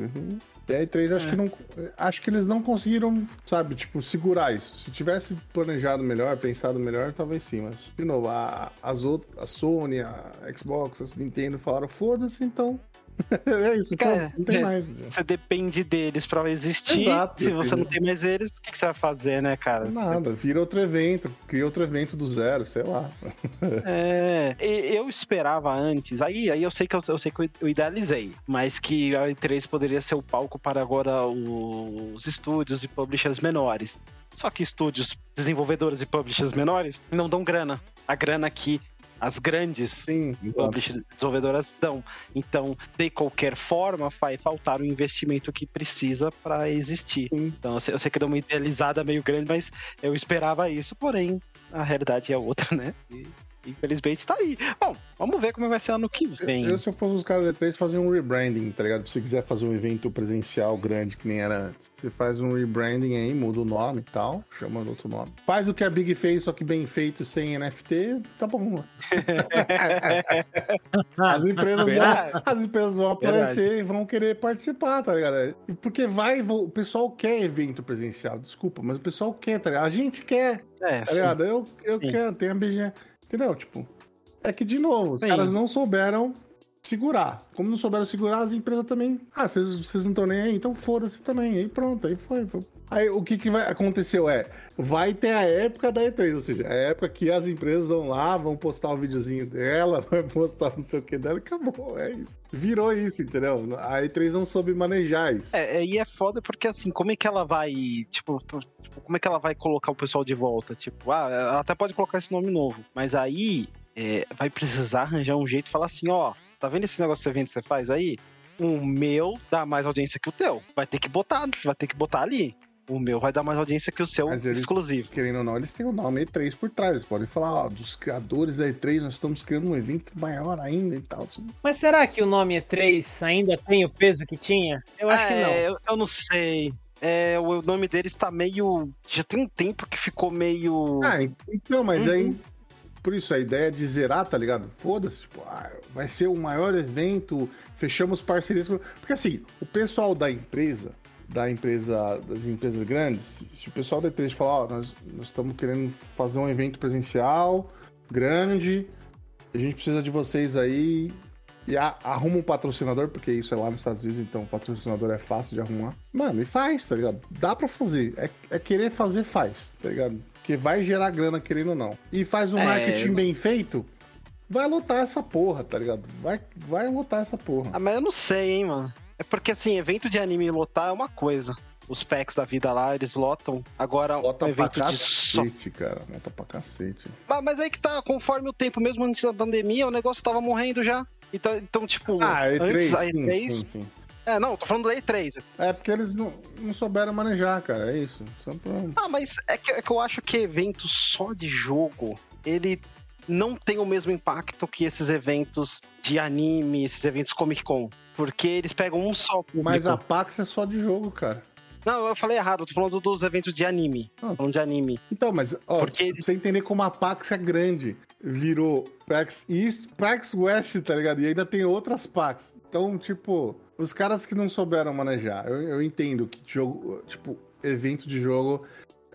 E a E3 acho É. que não. Acho que eles não conseguiram, sabe, tipo, segurar isso. Se tivesse planejado melhor, pensado melhor, talvez sim, mas, de novo, a, as outras, a Sony, a Xbox, a Nintendo falaram, foda-se, então. É isso, Cara, não tem é. mais. Você depende deles pra existir. Exato, Se você não tem mais eles, o que, que você vai fazer, né, cara? Nada, vira outro evento, cria outro evento do zero, sei lá. [LAUGHS] É, eu esperava antes, aí, aí eu sei que eu, eu sei que eu idealizei, mas que a E3 poderia ser o palco para agora os estúdios e publishers menores. Só que estúdios, desenvolvedores e publishers menores não dão grana. A grana que as grandes Sim, desenvolvedoras dão. Então, de qualquer forma, vai faltar o investimento que precisa para existir. Sim. Então, eu sei, eu sei que deu uma idealizada meio grande, mas eu esperava isso, porém, a realidade é outra, né? E, infelizmente está aí. Bom, vamos ver como vai ser ano que vem. Eu, se eu fosse os caras da E3, fazia um rebranding, tá ligado? Se você quiser fazer um evento presencial grande que nem era antes. Você faz um rebranding aí, muda o nome e tal, chamando outro nome. Faz o que a Big fez, só que bem feito, sem NFT, tá bom. [LAUGHS] As empresas, vão, Verdade. as empresas vão aparecer e vão querer participar, tá ligado? Porque vai, o pessoal quer evento presencial, desculpa, mas o pessoal quer, tá ligado? A gente quer, É, tá sim. ligado? Eu, eu Sim. quero, tem a BG. Entendeu? Tipo, é que, de novo, os Sim. caras não souberam segurar. Como não souberam segurar, as empresas também. Ah, vocês, vocês não estão nem aí, então foda-se também. Aí pronto, aí foi. foi. Aí o que, que vai, aconteceu é, vai ter a época da E3, ou seja, a época que as empresas vão lá, vão postar o videozinho dela, [LAUGHS] vai postar não sei o que dela, e acabou, é isso. Virou isso, entendeu? A E3 não soube manejar isso. É, é, e é foda porque assim, como é que ela vai, tipo, tipo, como é que ela vai colocar o pessoal de volta? Tipo, ah, ela até pode colocar esse nome novo, mas aí é, vai precisar arranjar um jeito de falar assim, ó, tá vendo esse negócio de evento que você faz aí? O meu dá mais audiência que o teu. Vai ter que botar, vai ter que botar ali. O meu vai dar mais audiência que o seu Mas eles- exclusivo. Querendo ou não, eles têm o nome E3 por trás. Eles podem falar, ó, dos criadores da E3, nós estamos criando um evento maior ainda e tal. Mas será que o nome E3 ainda tem o peso que tinha? Eu acho que não. É, Eu, eu não sei. É, o nome deles tá meio. Já tem um tempo que ficou meio. Ah, en- então, mas Uhum. aí. Por isso, a ideia de zerar, tá ligado? Foda-se, tipo, ah, vai ser o maior evento, fechamos parcerias. Porque assim, o pessoal da empresa, da empresa, das empresas grandes, se o pessoal da empresa falar, ó, nós, nós estamos querendo fazer um evento presencial grande, a gente precisa de vocês aí. E a- arruma um patrocinador, porque isso é lá nos Estados Unidos, então patrocinador é fácil de arrumar. Mano, e faz, tá ligado? Dá pra fazer. É, é querer fazer, faz, tá ligado? Porque vai gerar grana, querendo ou não. E faz um É, marketing eu- bem feito, vai lotar essa porra, tá ligado? Vai, vai lotar essa porra. Ah, mas eu não sei, hein, mano. É porque, assim, evento de anime lotar é uma coisa. Os packs da vida lá, eles lotam. Agora, Lota um pra evento de só. cacete, cara. Lota pra cacete. Mas, mas aí que tá, conforme o tempo, mesmo antes da pandemia, o negócio tava morrendo já. Então, então tipo, Ah, E3, antes a sim, E3. sim, sim. É, não, tô falando da E3. É porque eles não, não souberam manejar, cara. É isso. Pra... Ah, mas é que, é que eu acho que evento só de jogo, ele não tem o mesmo impacto que esses eventos de anime, esses eventos Comic Con. Porque eles pegam um só público. Mas a Pax é só de jogo, cara. Não, eu falei errado, eu tô falando dos eventos de anime. Ah. Falando de anime. Então, mas, ó, Porque- pra você entender como a Pax é grande, virou PAX East, PAX West, tá ligado? E ainda tem outras PAX. Então, tipo, os caras que não souberam manejar, eu, eu entendo que jogo, tipo, evento de jogo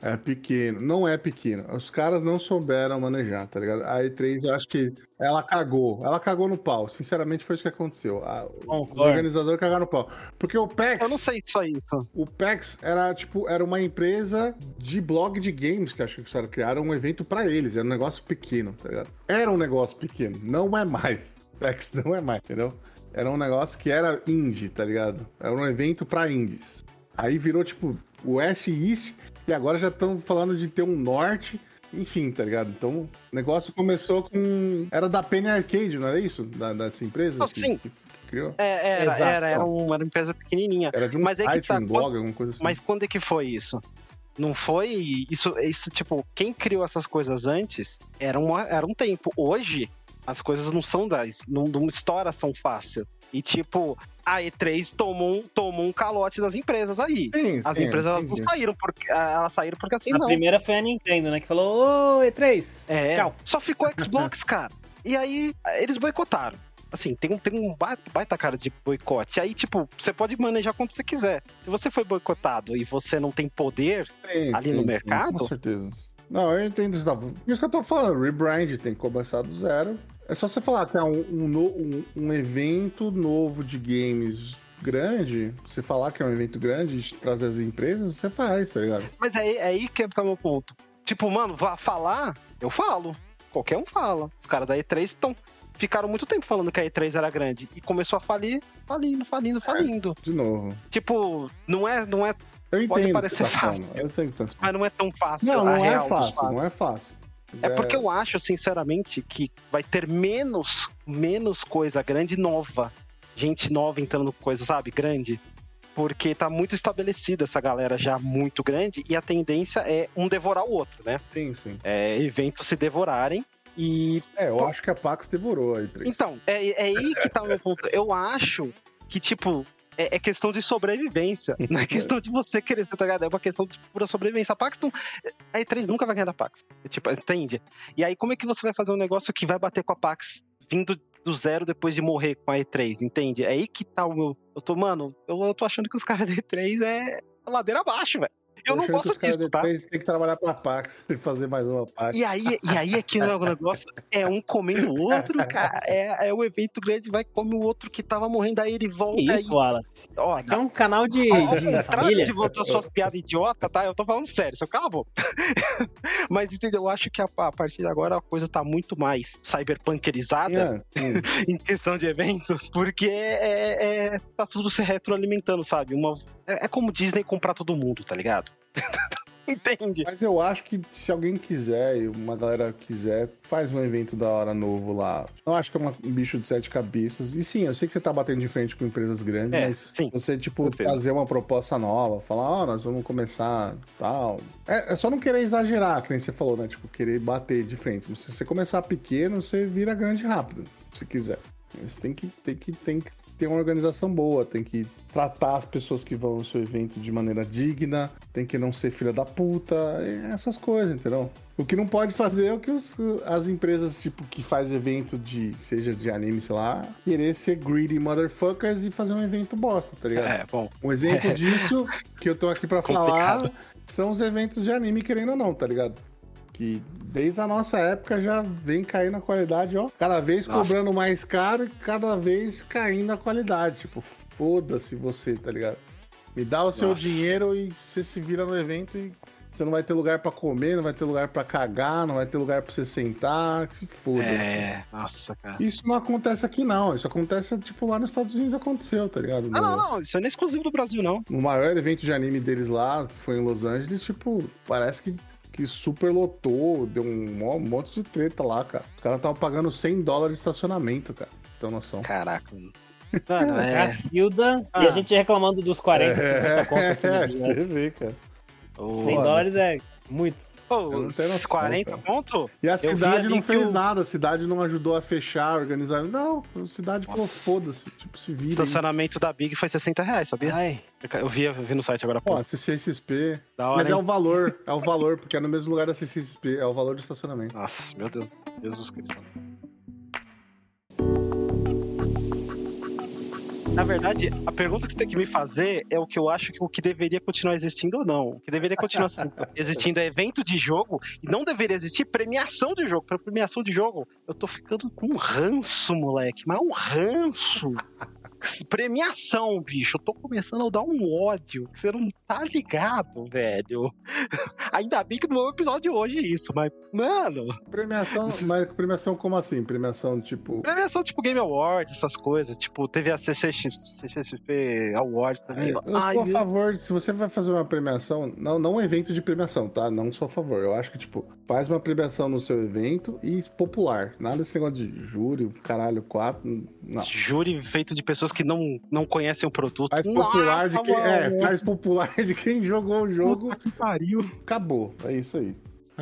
é pequeno. Não é pequeno. Os caras não souberam manejar, tá ligado? A E3, eu acho que ela cagou. Ela cagou no pau. Sinceramente, foi isso que aconteceu. A- os Concordo. organizadores cagaram no pau. Porque o PAX. Eu não sei só isso. O PAX era tipo era uma empresa de blog de games que acho que os caras criaram um evento pra eles. Era um negócio pequeno, tá ligado? Era um negócio pequeno, não é mais. [LAUGHS] PAX não é mais, entendeu? Era um negócio que era indie, tá ligado? Era um evento pra indies. Aí virou, tipo, West e East, e agora já estão falando de ter um Norte, enfim, tá ligado? Então, o negócio começou com... Era da Penny Arcade, não era isso? Da, dessa empresa? Ah, que- sim. que- criou? É, era, Exato. era, era, um- era uma empresa pequenininha. Era de um Mas é que site, tá, um blog, alguma coisa assim. Mas quando é que foi isso? Não foi isso, isso tipo, quem criou essas coisas antes era, uma, era um tempo. Hoje, as coisas não são das, não, não estouram tão fácil. E tipo, a E3 tomou um, tomou um calote das empresas aí. Sim, As sim, empresas elas não saíram porque elas saíram porque assim A não. primeira foi a Nintendo, né? Que falou, ô, E3, É, tchau. só ficou Xbox, [LAUGHS] cara. E aí, eles boicotaram. Assim, tem um, tem um baita, baita cara de boicote. Aí, tipo, você pode manejar quanto você quiser. Se você foi boicotado e você não tem poder, Sim, ali sim, no sim, mercado? Com certeza. Não, eu entendo isso. tá? Por isso que eu tô falando, rebrand tem que começar do zero. É só você falar que é um, um, um- evento novo de games grande, você falar que é um evento grande trazer as empresas, você faz, tá ligado? Mas é, é aí que tá meu ponto. Tipo, mano, vá falar, eu falo. Qualquer um fala. Os caras da E3 estão. Ficaram muito tempo falando que a E3 era grande. E começou a falir, falindo, falindo, falindo. De novo. Tipo, não é, não é. Eu entendo Pode parecer tá fácil. falando. Eu sei que tá... Mas não é tão fácil. Não, não é real fácil, não é fácil. É porque eu acho, sinceramente, que vai ter menos, menos coisa grande nova. Gente nova entrando com coisa, sabe, grande. Porque tá muito estabelecida essa galera já muito grande e a tendência é um devorar o outro, né? Sim, sim. É, eventos se devorarem e. É, eu acho que a Pax devorou aí, três. Então, é, é aí que tá o meu ponto. Eu acho que, tipo. É, é questão de sobrevivência. Não é questão de você querer ser, tá ligado? É uma questão de pura sobrevivência. A Pax não. A E3 nunca vai ganhar da Pax. É, Tipo, entende? E aí, como é que você vai fazer um negócio que vai bater com a Pax vindo do zero depois de morrer com a E3, entende? É aí que tá o meu. Eu tô, mano, eu, eu tô achando que os caras da E3 é ladeira abaixo, velho. Eu não gosto disso, da tá? E3 têm que trabalhar pra Pax e [LAUGHS] fazer mais uma Pax. E aí, e aí é que o negócio é um comendo o outro, cara. É, é o evento grande, vai comer o outro que tava morrendo, aí ele volta Que aí. isso, Wallace? Ó, Aqui é um canal de, Ao de contrário família. de você suas piadas idiota, tá? Eu tô falando sério, seu cala a boca. [LAUGHS] Mas entendeu? Eu acho que a, a partir de agora a coisa tá muito mais cyberpunkerizada É, sim. [LAUGHS] em questão de eventos, porque é, é- tá tudo se retroalimentando, sabe? Uma, é, é como Disney comprar todo mundo, tá ligado? [LAUGHS] Entende? Mas eu acho que se alguém quiser, e uma galera quiser, faz um evento da hora novo lá. Não acho que é uma- um bicho de sete cabeças. E sim, eu sei que você tá batendo de frente com empresas grandes, É, mas sim. você, tipo, trazer uma proposta nova, falar, ó, nós vamos começar tal. É, é só não querer exagerar, que nem você falou, né? Tipo, querer bater de frente. Se você começar pequeno, você vira grande rápido, se quiser. Você tem que, tem que, tem que ter uma organização boa, tem que tratar as pessoas que vão no seu evento de maneira digna, tem que não ser filha da puta, essas coisas, entendeu? O que não pode fazer é o que os- as empresas, tipo, que faz evento de, seja de anime, sei lá, querer ser greedy motherfuckers e fazer um evento bosta, tá ligado? É, bom. Um exemplo [LAUGHS] disso que eu tô aqui pra Complicado. falar são os eventos de anime, querendo ou não, tá ligado? Que desde a nossa época já vem caindo a qualidade, ó. Cada vez Nossa. cobrando mais caro e cada vez caindo a qualidade. Tipo, foda-se você, tá ligado? Me dá o seu Nossa. dinheiro e você se vira no evento e você não vai ter lugar pra comer, não vai ter lugar pra cagar, não vai ter lugar pra você sentar, que se foda. É, nossa, cara. Isso não acontece aqui, não. Isso acontece, tipo, lá nos Estados Unidos aconteceu, tá ligado? Ah, não, não, isso não é exclusivo do Brasil, não. no maior evento de anime deles lá, que foi em Los Angeles, tipo, parece que, que super lotou, deu um, mo- monte de treta lá, cara. Os caras estavam pagando 100 dólares de estacionamento, cara. Tem noção. Caraca. mano. Mano, é. Cacilda. Ah. E a gente reclamando dos 40, 50 conto aqui é, no [LAUGHS] você dia. vê, cara. 100 foda. dólares é muito. Noção, 40 cara. pontos? E a cidade não fez o- nada, a cidade não ajudou a fechar, organizar. Não, a cidade falou, Nossa. foda-se, tipo, se O vira. aí. estacionamento da Big foi 60 reais, sabia? Ai, Eu vi, eu vi no site agora, Pô, pô. a CCXP. Da hora, Mas é hein? o valor, é o valor, porque é no mesmo lugar da CCXP, é o valor do estacionamento. Nossa, meu Deus. Jesus Cristo. Na verdade, a pergunta que você tem que me fazer é o que eu acho que o que deveria continuar existindo ou não. O que deveria continuar [LAUGHS] existindo é evento de jogo e não deveria existir premiação de jogo. Pra premiação de jogo, eu tô ficando com um ranço, moleque. Mas um ranço. Premiação, bicho. Eu tô começando a dar um ódio. que Você não tá ligado, velho. [LAUGHS] Ainda bem que não é o episódio de hoje isso, mas, mano. Premiação, mas premiação como assim? Premiação tipo. Premiação tipo Game Awards, essas coisas. Tipo, teve a CCX, CCXP Awards também. Eu Ai, sou a favor, se você vai fazer uma premiação, não, não um evento de premiação, tá? Não sou a favor. Eu acho que, tipo, faz uma premiação no seu evento e popular. Nada desse negócio de júri, caralho, quatro. Não. Júri feito de pessoas que não, não conhecem o produto. Faz popular de Nossa, quem. É, faz popular de quem jogou o jogo. Que pariu. Acabou. É isso aí.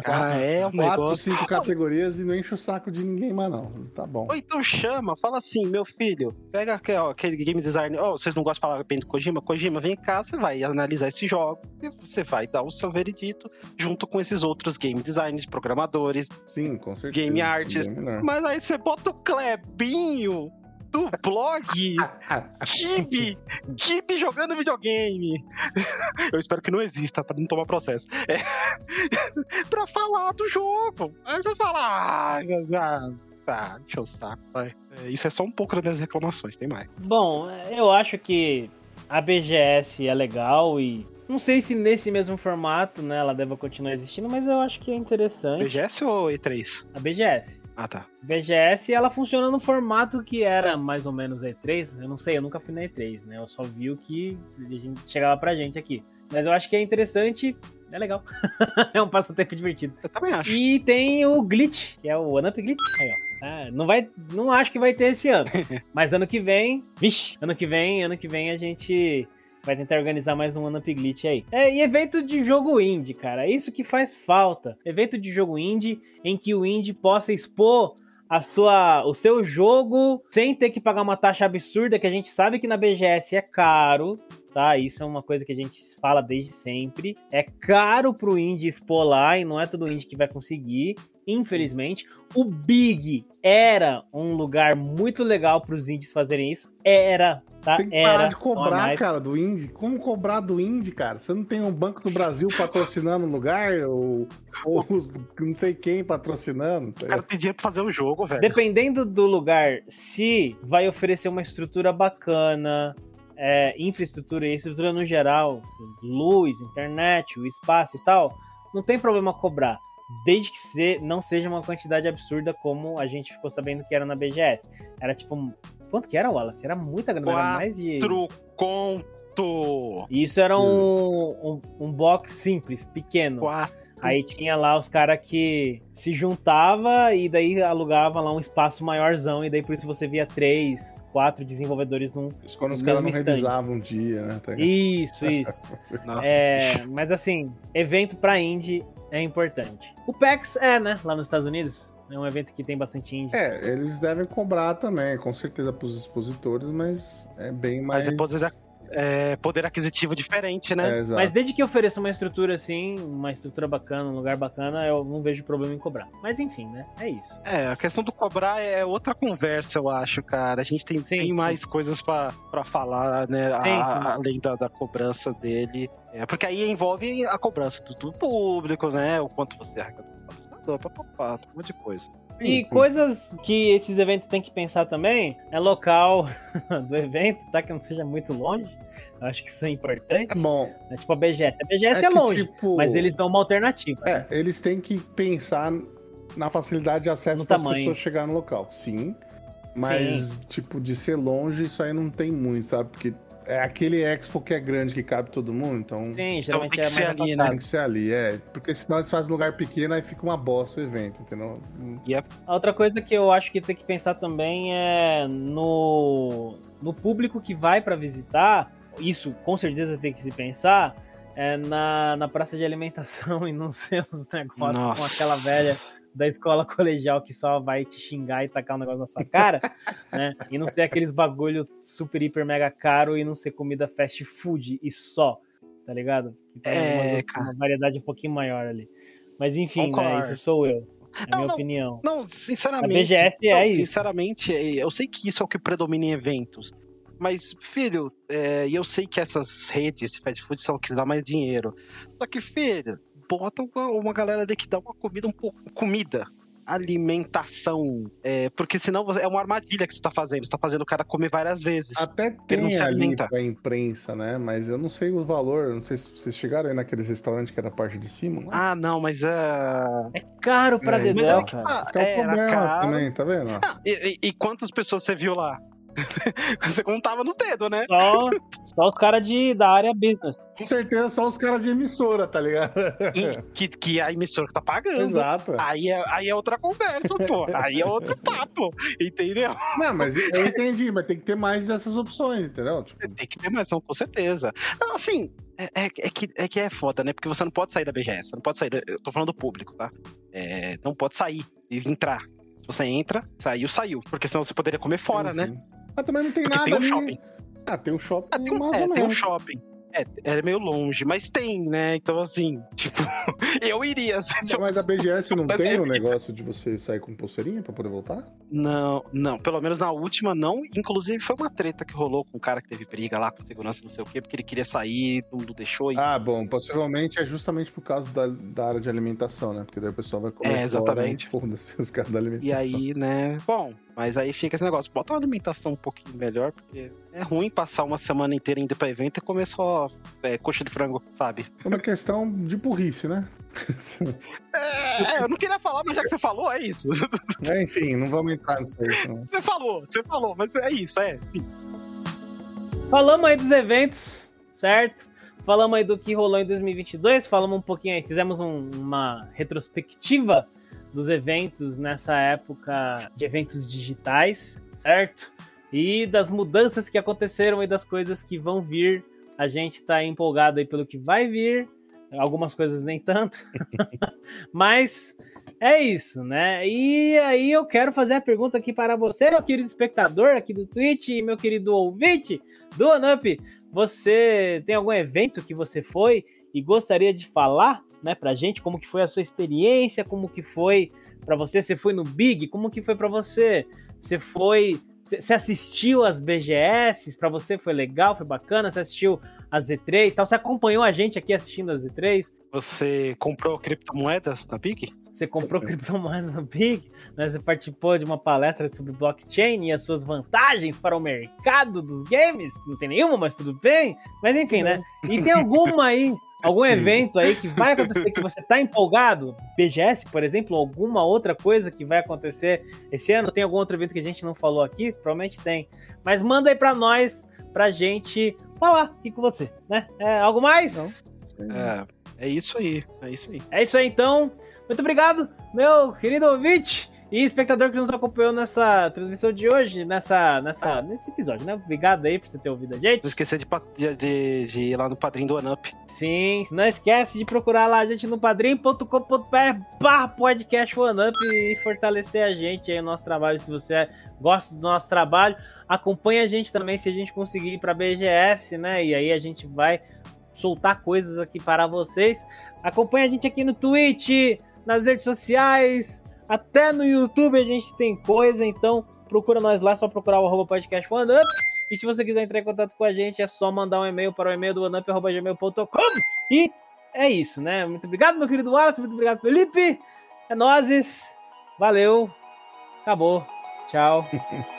Ah, é um Quatro, negócio. cinco categorias e não enche o saco de ninguém mais, não. Tá bom. Ou então chama, fala assim, meu filho, pega aquele, ó, aquele game design. Ó, vocês não gostam de falar bem do Kojima? Kojima, vem cá, você vai analisar esse jogo e você vai dar o seu veredito junto com esses outros game designers, programadores. Sim, com certeza. Game artist. Bem melhor. Mas aí você bota o Clebinho do blog Kibe, Kibe jogando videogame. [LAUGHS] Eu espero que não exista pra não tomar processo. É. [LAUGHS] pra falar do jogo. Aí você fala, ah, tá, deixa eu saco. É, isso é só um pouco das minhas reclamações, tem mais. Bom, eu acho que a BGS é legal e não sei se nesse mesmo formato, né, ela deve continuar existindo, mas eu acho que é interessante. BGS ou E3? A BGS. Ah, tá. BGS, ela funciona no formato que era mais ou menos a E3. Eu não sei, eu nunca fui na E3, né? Eu só vi o que a gente chegava pra gente aqui. Mas eu acho que é interessante, é legal. [LAUGHS] é um passatempo divertido. Eu também acho. E tem o Glitch, que é o One Up Glitch. Aí, ó. Ah, não vai, não acho que vai ter esse ano. [LAUGHS] Mas ano que vem, vixe, ano que vem, ano que vem a gente vai tentar organizar mais um Up Glitch aí. É, e evento de jogo indie, cara. É isso que faz falta. Evento de jogo indie em que o indie possa expor a sua, o seu jogo sem ter que pagar uma taxa absurda, que a gente sabe que na BGS é caro, tá? Isso é uma coisa que a gente fala desde sempre. É caro pro indie expor lá e não é todo indie que vai conseguir, infelizmente. O Big era um lugar muito legal pros indies fazerem isso. Era, tá? Tem que era. parar de é cobrar, mais. cara, do Indy. Como cobrar do Indy, cara? Você não tem um Banco do Brasil patrocinando o lugar? Ou, ou os- não sei quem patrocinando? tá O cara tem dinheiro pra fazer o jogo, velho. Dependendo do lugar, se vai oferecer uma estrutura bacana, é, infraestrutura e estrutura no geral, luz, internet, o espaço e tal, não tem problema cobrar. Desde que se- não seja uma quantidade absurda como a gente ficou sabendo que era na BGS. Era tipo. um- Quanto que era, Wallace? Era muita grana, era mais de. Conto. E Isso era um, um, um box simples, pequeno. Quatro. Aí tinha lá os caras que se juntava e daí alugava lá um espaço maiorzão e daí por isso você via três, quatro desenvolvedores num. Isso quando os caras não stand. revisavam um dia, né? tá? Isso, [LAUGHS] isso. Nossa, É, mas assim, evento pra indie é importante. O PAX é, né? Lá nos Estados Unidos. É um evento que tem bastante indie. É, eles devem cobrar também, com certeza, pros expositores, mas é bem mais. Mas é poder aquisitivo diferente, né? É. Mas desde que ofereça uma estrutura assim, uma estrutura bacana, um lugar bacana, eu não vejo problema em cobrar. Mas enfim, né? É isso. É, a questão do cobrar é outra conversa, eu acho, cara. A gente tem Sim, sim. mais coisas pra, pra falar, né? a- Sim, sim. além da, da cobrança dele. É, porque aí envolve a cobrança do, do público, né? O quanto você arrecada do patrocinador, papapá, um monte de coisa. E Sim. coisas que esses eventos têm que pensar também é local [LAUGHS] do evento, tá? Que não seja muito longe. Eu acho que isso é importante. É bom. É tipo a BGS. A BGS é, que, longe, tipo, mas eles dão uma alternativa. É, eles têm que pensar na facilidade de acesso para as pessoas chegar no local. Sim. Mas, tipo, de ser longe, isso aí não tem muito, sabe? Porque é aquele expo que é grande, que cabe todo mundo, então Sim, geralmente tem que é ser mais ali, afastado. tem que ser ali, é. Porque senão eles fazem lugar pequeno, aí fica uma bosta o evento, entendeu? A outra coisa que eu acho que tem que pensar também é no, no público que vai pra visitar. Isso com certeza tem que se pensar. É na, na praça de alimentação [LAUGHS] e não ser os negócios com Nossa. aquela velha da escola [LAUGHS] colegial que só vai te xingar e tacar um negócio na sua cara, né? E não ser aqueles bagulho super, hiper, mega caro e não ser comida fast food e só, tá ligado? Que tem É, algumas- cara. uma variedade um pouquinho maior ali. Mas enfim, né? Isso sou eu. É a Não, minha não. opinião. Não, A sinceramente. BGS é não, isso. Sinceramente, é, eu sei que isso é o que predomina em eventos. Mas, filho, é, e eu sei que essas redes de fast food são o que dá mais dinheiro. Só que, filho, bota uma, uma galera ali que dá uma comida um pouco. Comida. alimentação. É, porque senão você- é uma armadilha que você tá fazendo. Você tá fazendo o cara comer várias vezes. Até não tem se ali pra imprensa, né? Mas eu não sei o valor. Não sei se vocês chegaram aí naqueles restaurantes que era a parte de cima. Né? Ah, não, mas é. É caro pra É, mas é cara. que é o problema caro. também, tá vendo? Ah, E, e- e quantas pessoas você viu lá? [LAUGHS] você contava nos dedos, né? Só, só os caras de- da área business. Com certeza só os caras de emissora, tá ligado? E que, que a emissora que tá pagando. Exato. Aí é, aí é outra conversa, pô. Aí é outro papo, entendeu? Não, mas eu entendi, mas tem que ter mais dessas opções, entendeu? Tipo, Tem que ter mais, com certeza. Não, Assim, é, é- é que, é que é foda, né? Porque você não pode sair da BGS, você não pode sair. da- Eu tô falando do público, tá? É, não pode sair e entrar. Se você entra, saiu, saiu. Porque senão você poderia comer fora, né? sim. Mas também não tem Porque nada tem um ali. shopping. Ah, tem um shopping Ah, tem, um, é, tem um shopping. É, é meio longe, mas tem, né? Então, assim, [LAUGHS] tipo, eu iria. eu Mas a BGS não tem é o negócio de você sair com pulseirinha pra poder voltar? Não, não, pelo menos na última não. Inclusive foi uma treta que rolou com um cara que teve briga lá com segurança, não sei o quê, porque ele queria sair, mundo deixou. E... Ah, bom, possivelmente é justamente por causa da, da área de alimentação, né? Porque daí o pessoal vai comer É, exatamente. fora, Foda-se [LAUGHS] os caras da alimentação. E aí, né? Bom, mas aí fica esse negócio. Bota uma alimentação um pouquinho melhor, porque é ruim passar uma semana inteira indo pra evento e comer só é, coxa de frango, sabe? É uma questão de burrice, né? É, é, eu não queria falar, mas já que você falou, é isso. É, enfim, não vamos entrar nisso aí. Não. Você falou, você falou, mas é isso, é. Enfim. Falamos aí dos eventos, certo? Falamos aí do que rolou em 2022, falamos um pouquinho aí, fizemos um- uma retrospectiva dos eventos nessa época de eventos digitais, certo? E das mudanças que aconteceram e das coisas que vão vir. A gente tá empolgado aí pelo que vai vir, algumas coisas nem tanto, [LAUGHS] mas é isso, né? E aí eu quero fazer a pergunta aqui para você, meu querido espectador aqui do Twitch e meu querido ouvinte do OneUp. Você tem algum evento que você foi e gostaria de falar, né, pra gente como que foi a sua experiência, como que foi pra você? Você foi no Big? Como que foi pra você? Você foi você assistiu às BGS? Pra você foi legal, foi bacana? Você assistiu às Z3, tal? Você acompanhou a gente aqui assistindo às Z3? Você comprou criptomoedas na Big? Você comprou criptomoeda no Big, né? você participou de uma palestra sobre blockchain e as suas vantagens para o mercado dos games. Não tem nenhuma, mas tudo bem. Mas enfim, né? E tem alguma aí, algum evento aí que vai acontecer que você tá empolgado? BGS, por exemplo, alguma outra coisa que vai acontecer esse ano? Tem algum outro evento que a gente não falou aqui? Provavelmente tem. Mas manda aí pra nós, pra gente falar aqui com você, né? É, algo mais? É, é isso aí, é isso aí. É isso aí então. Muito obrigado, meu querido ouvinte e espectador que nos acompanhou nessa transmissão de hoje, nessa, nessa, nesse episódio, né? Obrigado aí por você ter ouvido a Não gente. esquecer de, de, de- de ir lá no padrinho do OneUp. Sim, não esquece de procurar lá a gente no padrim.com.br barra podcast OneUp e fortalecer a gente aí o nosso trabalho. Se você gosta do nosso trabalho, acompanha a gente também se a gente conseguir ir pra BGS, né? E aí a gente vai soltar coisas aqui para vocês. Acompanha a gente aqui no Twitch, nas redes sociais, até no YouTube a gente tem coisa, então procura nós lá, é só procurar o arroba podcast OneUp. E se você quiser entrar em contato com a gente, é só mandar um e-mail para o e-mail do oneup.gmail.com. E é isso, né? Muito obrigado, meu querido Wallace, muito obrigado, Felipe. É nozes. Valeu. Acabou. Tchau. [LAUGHS]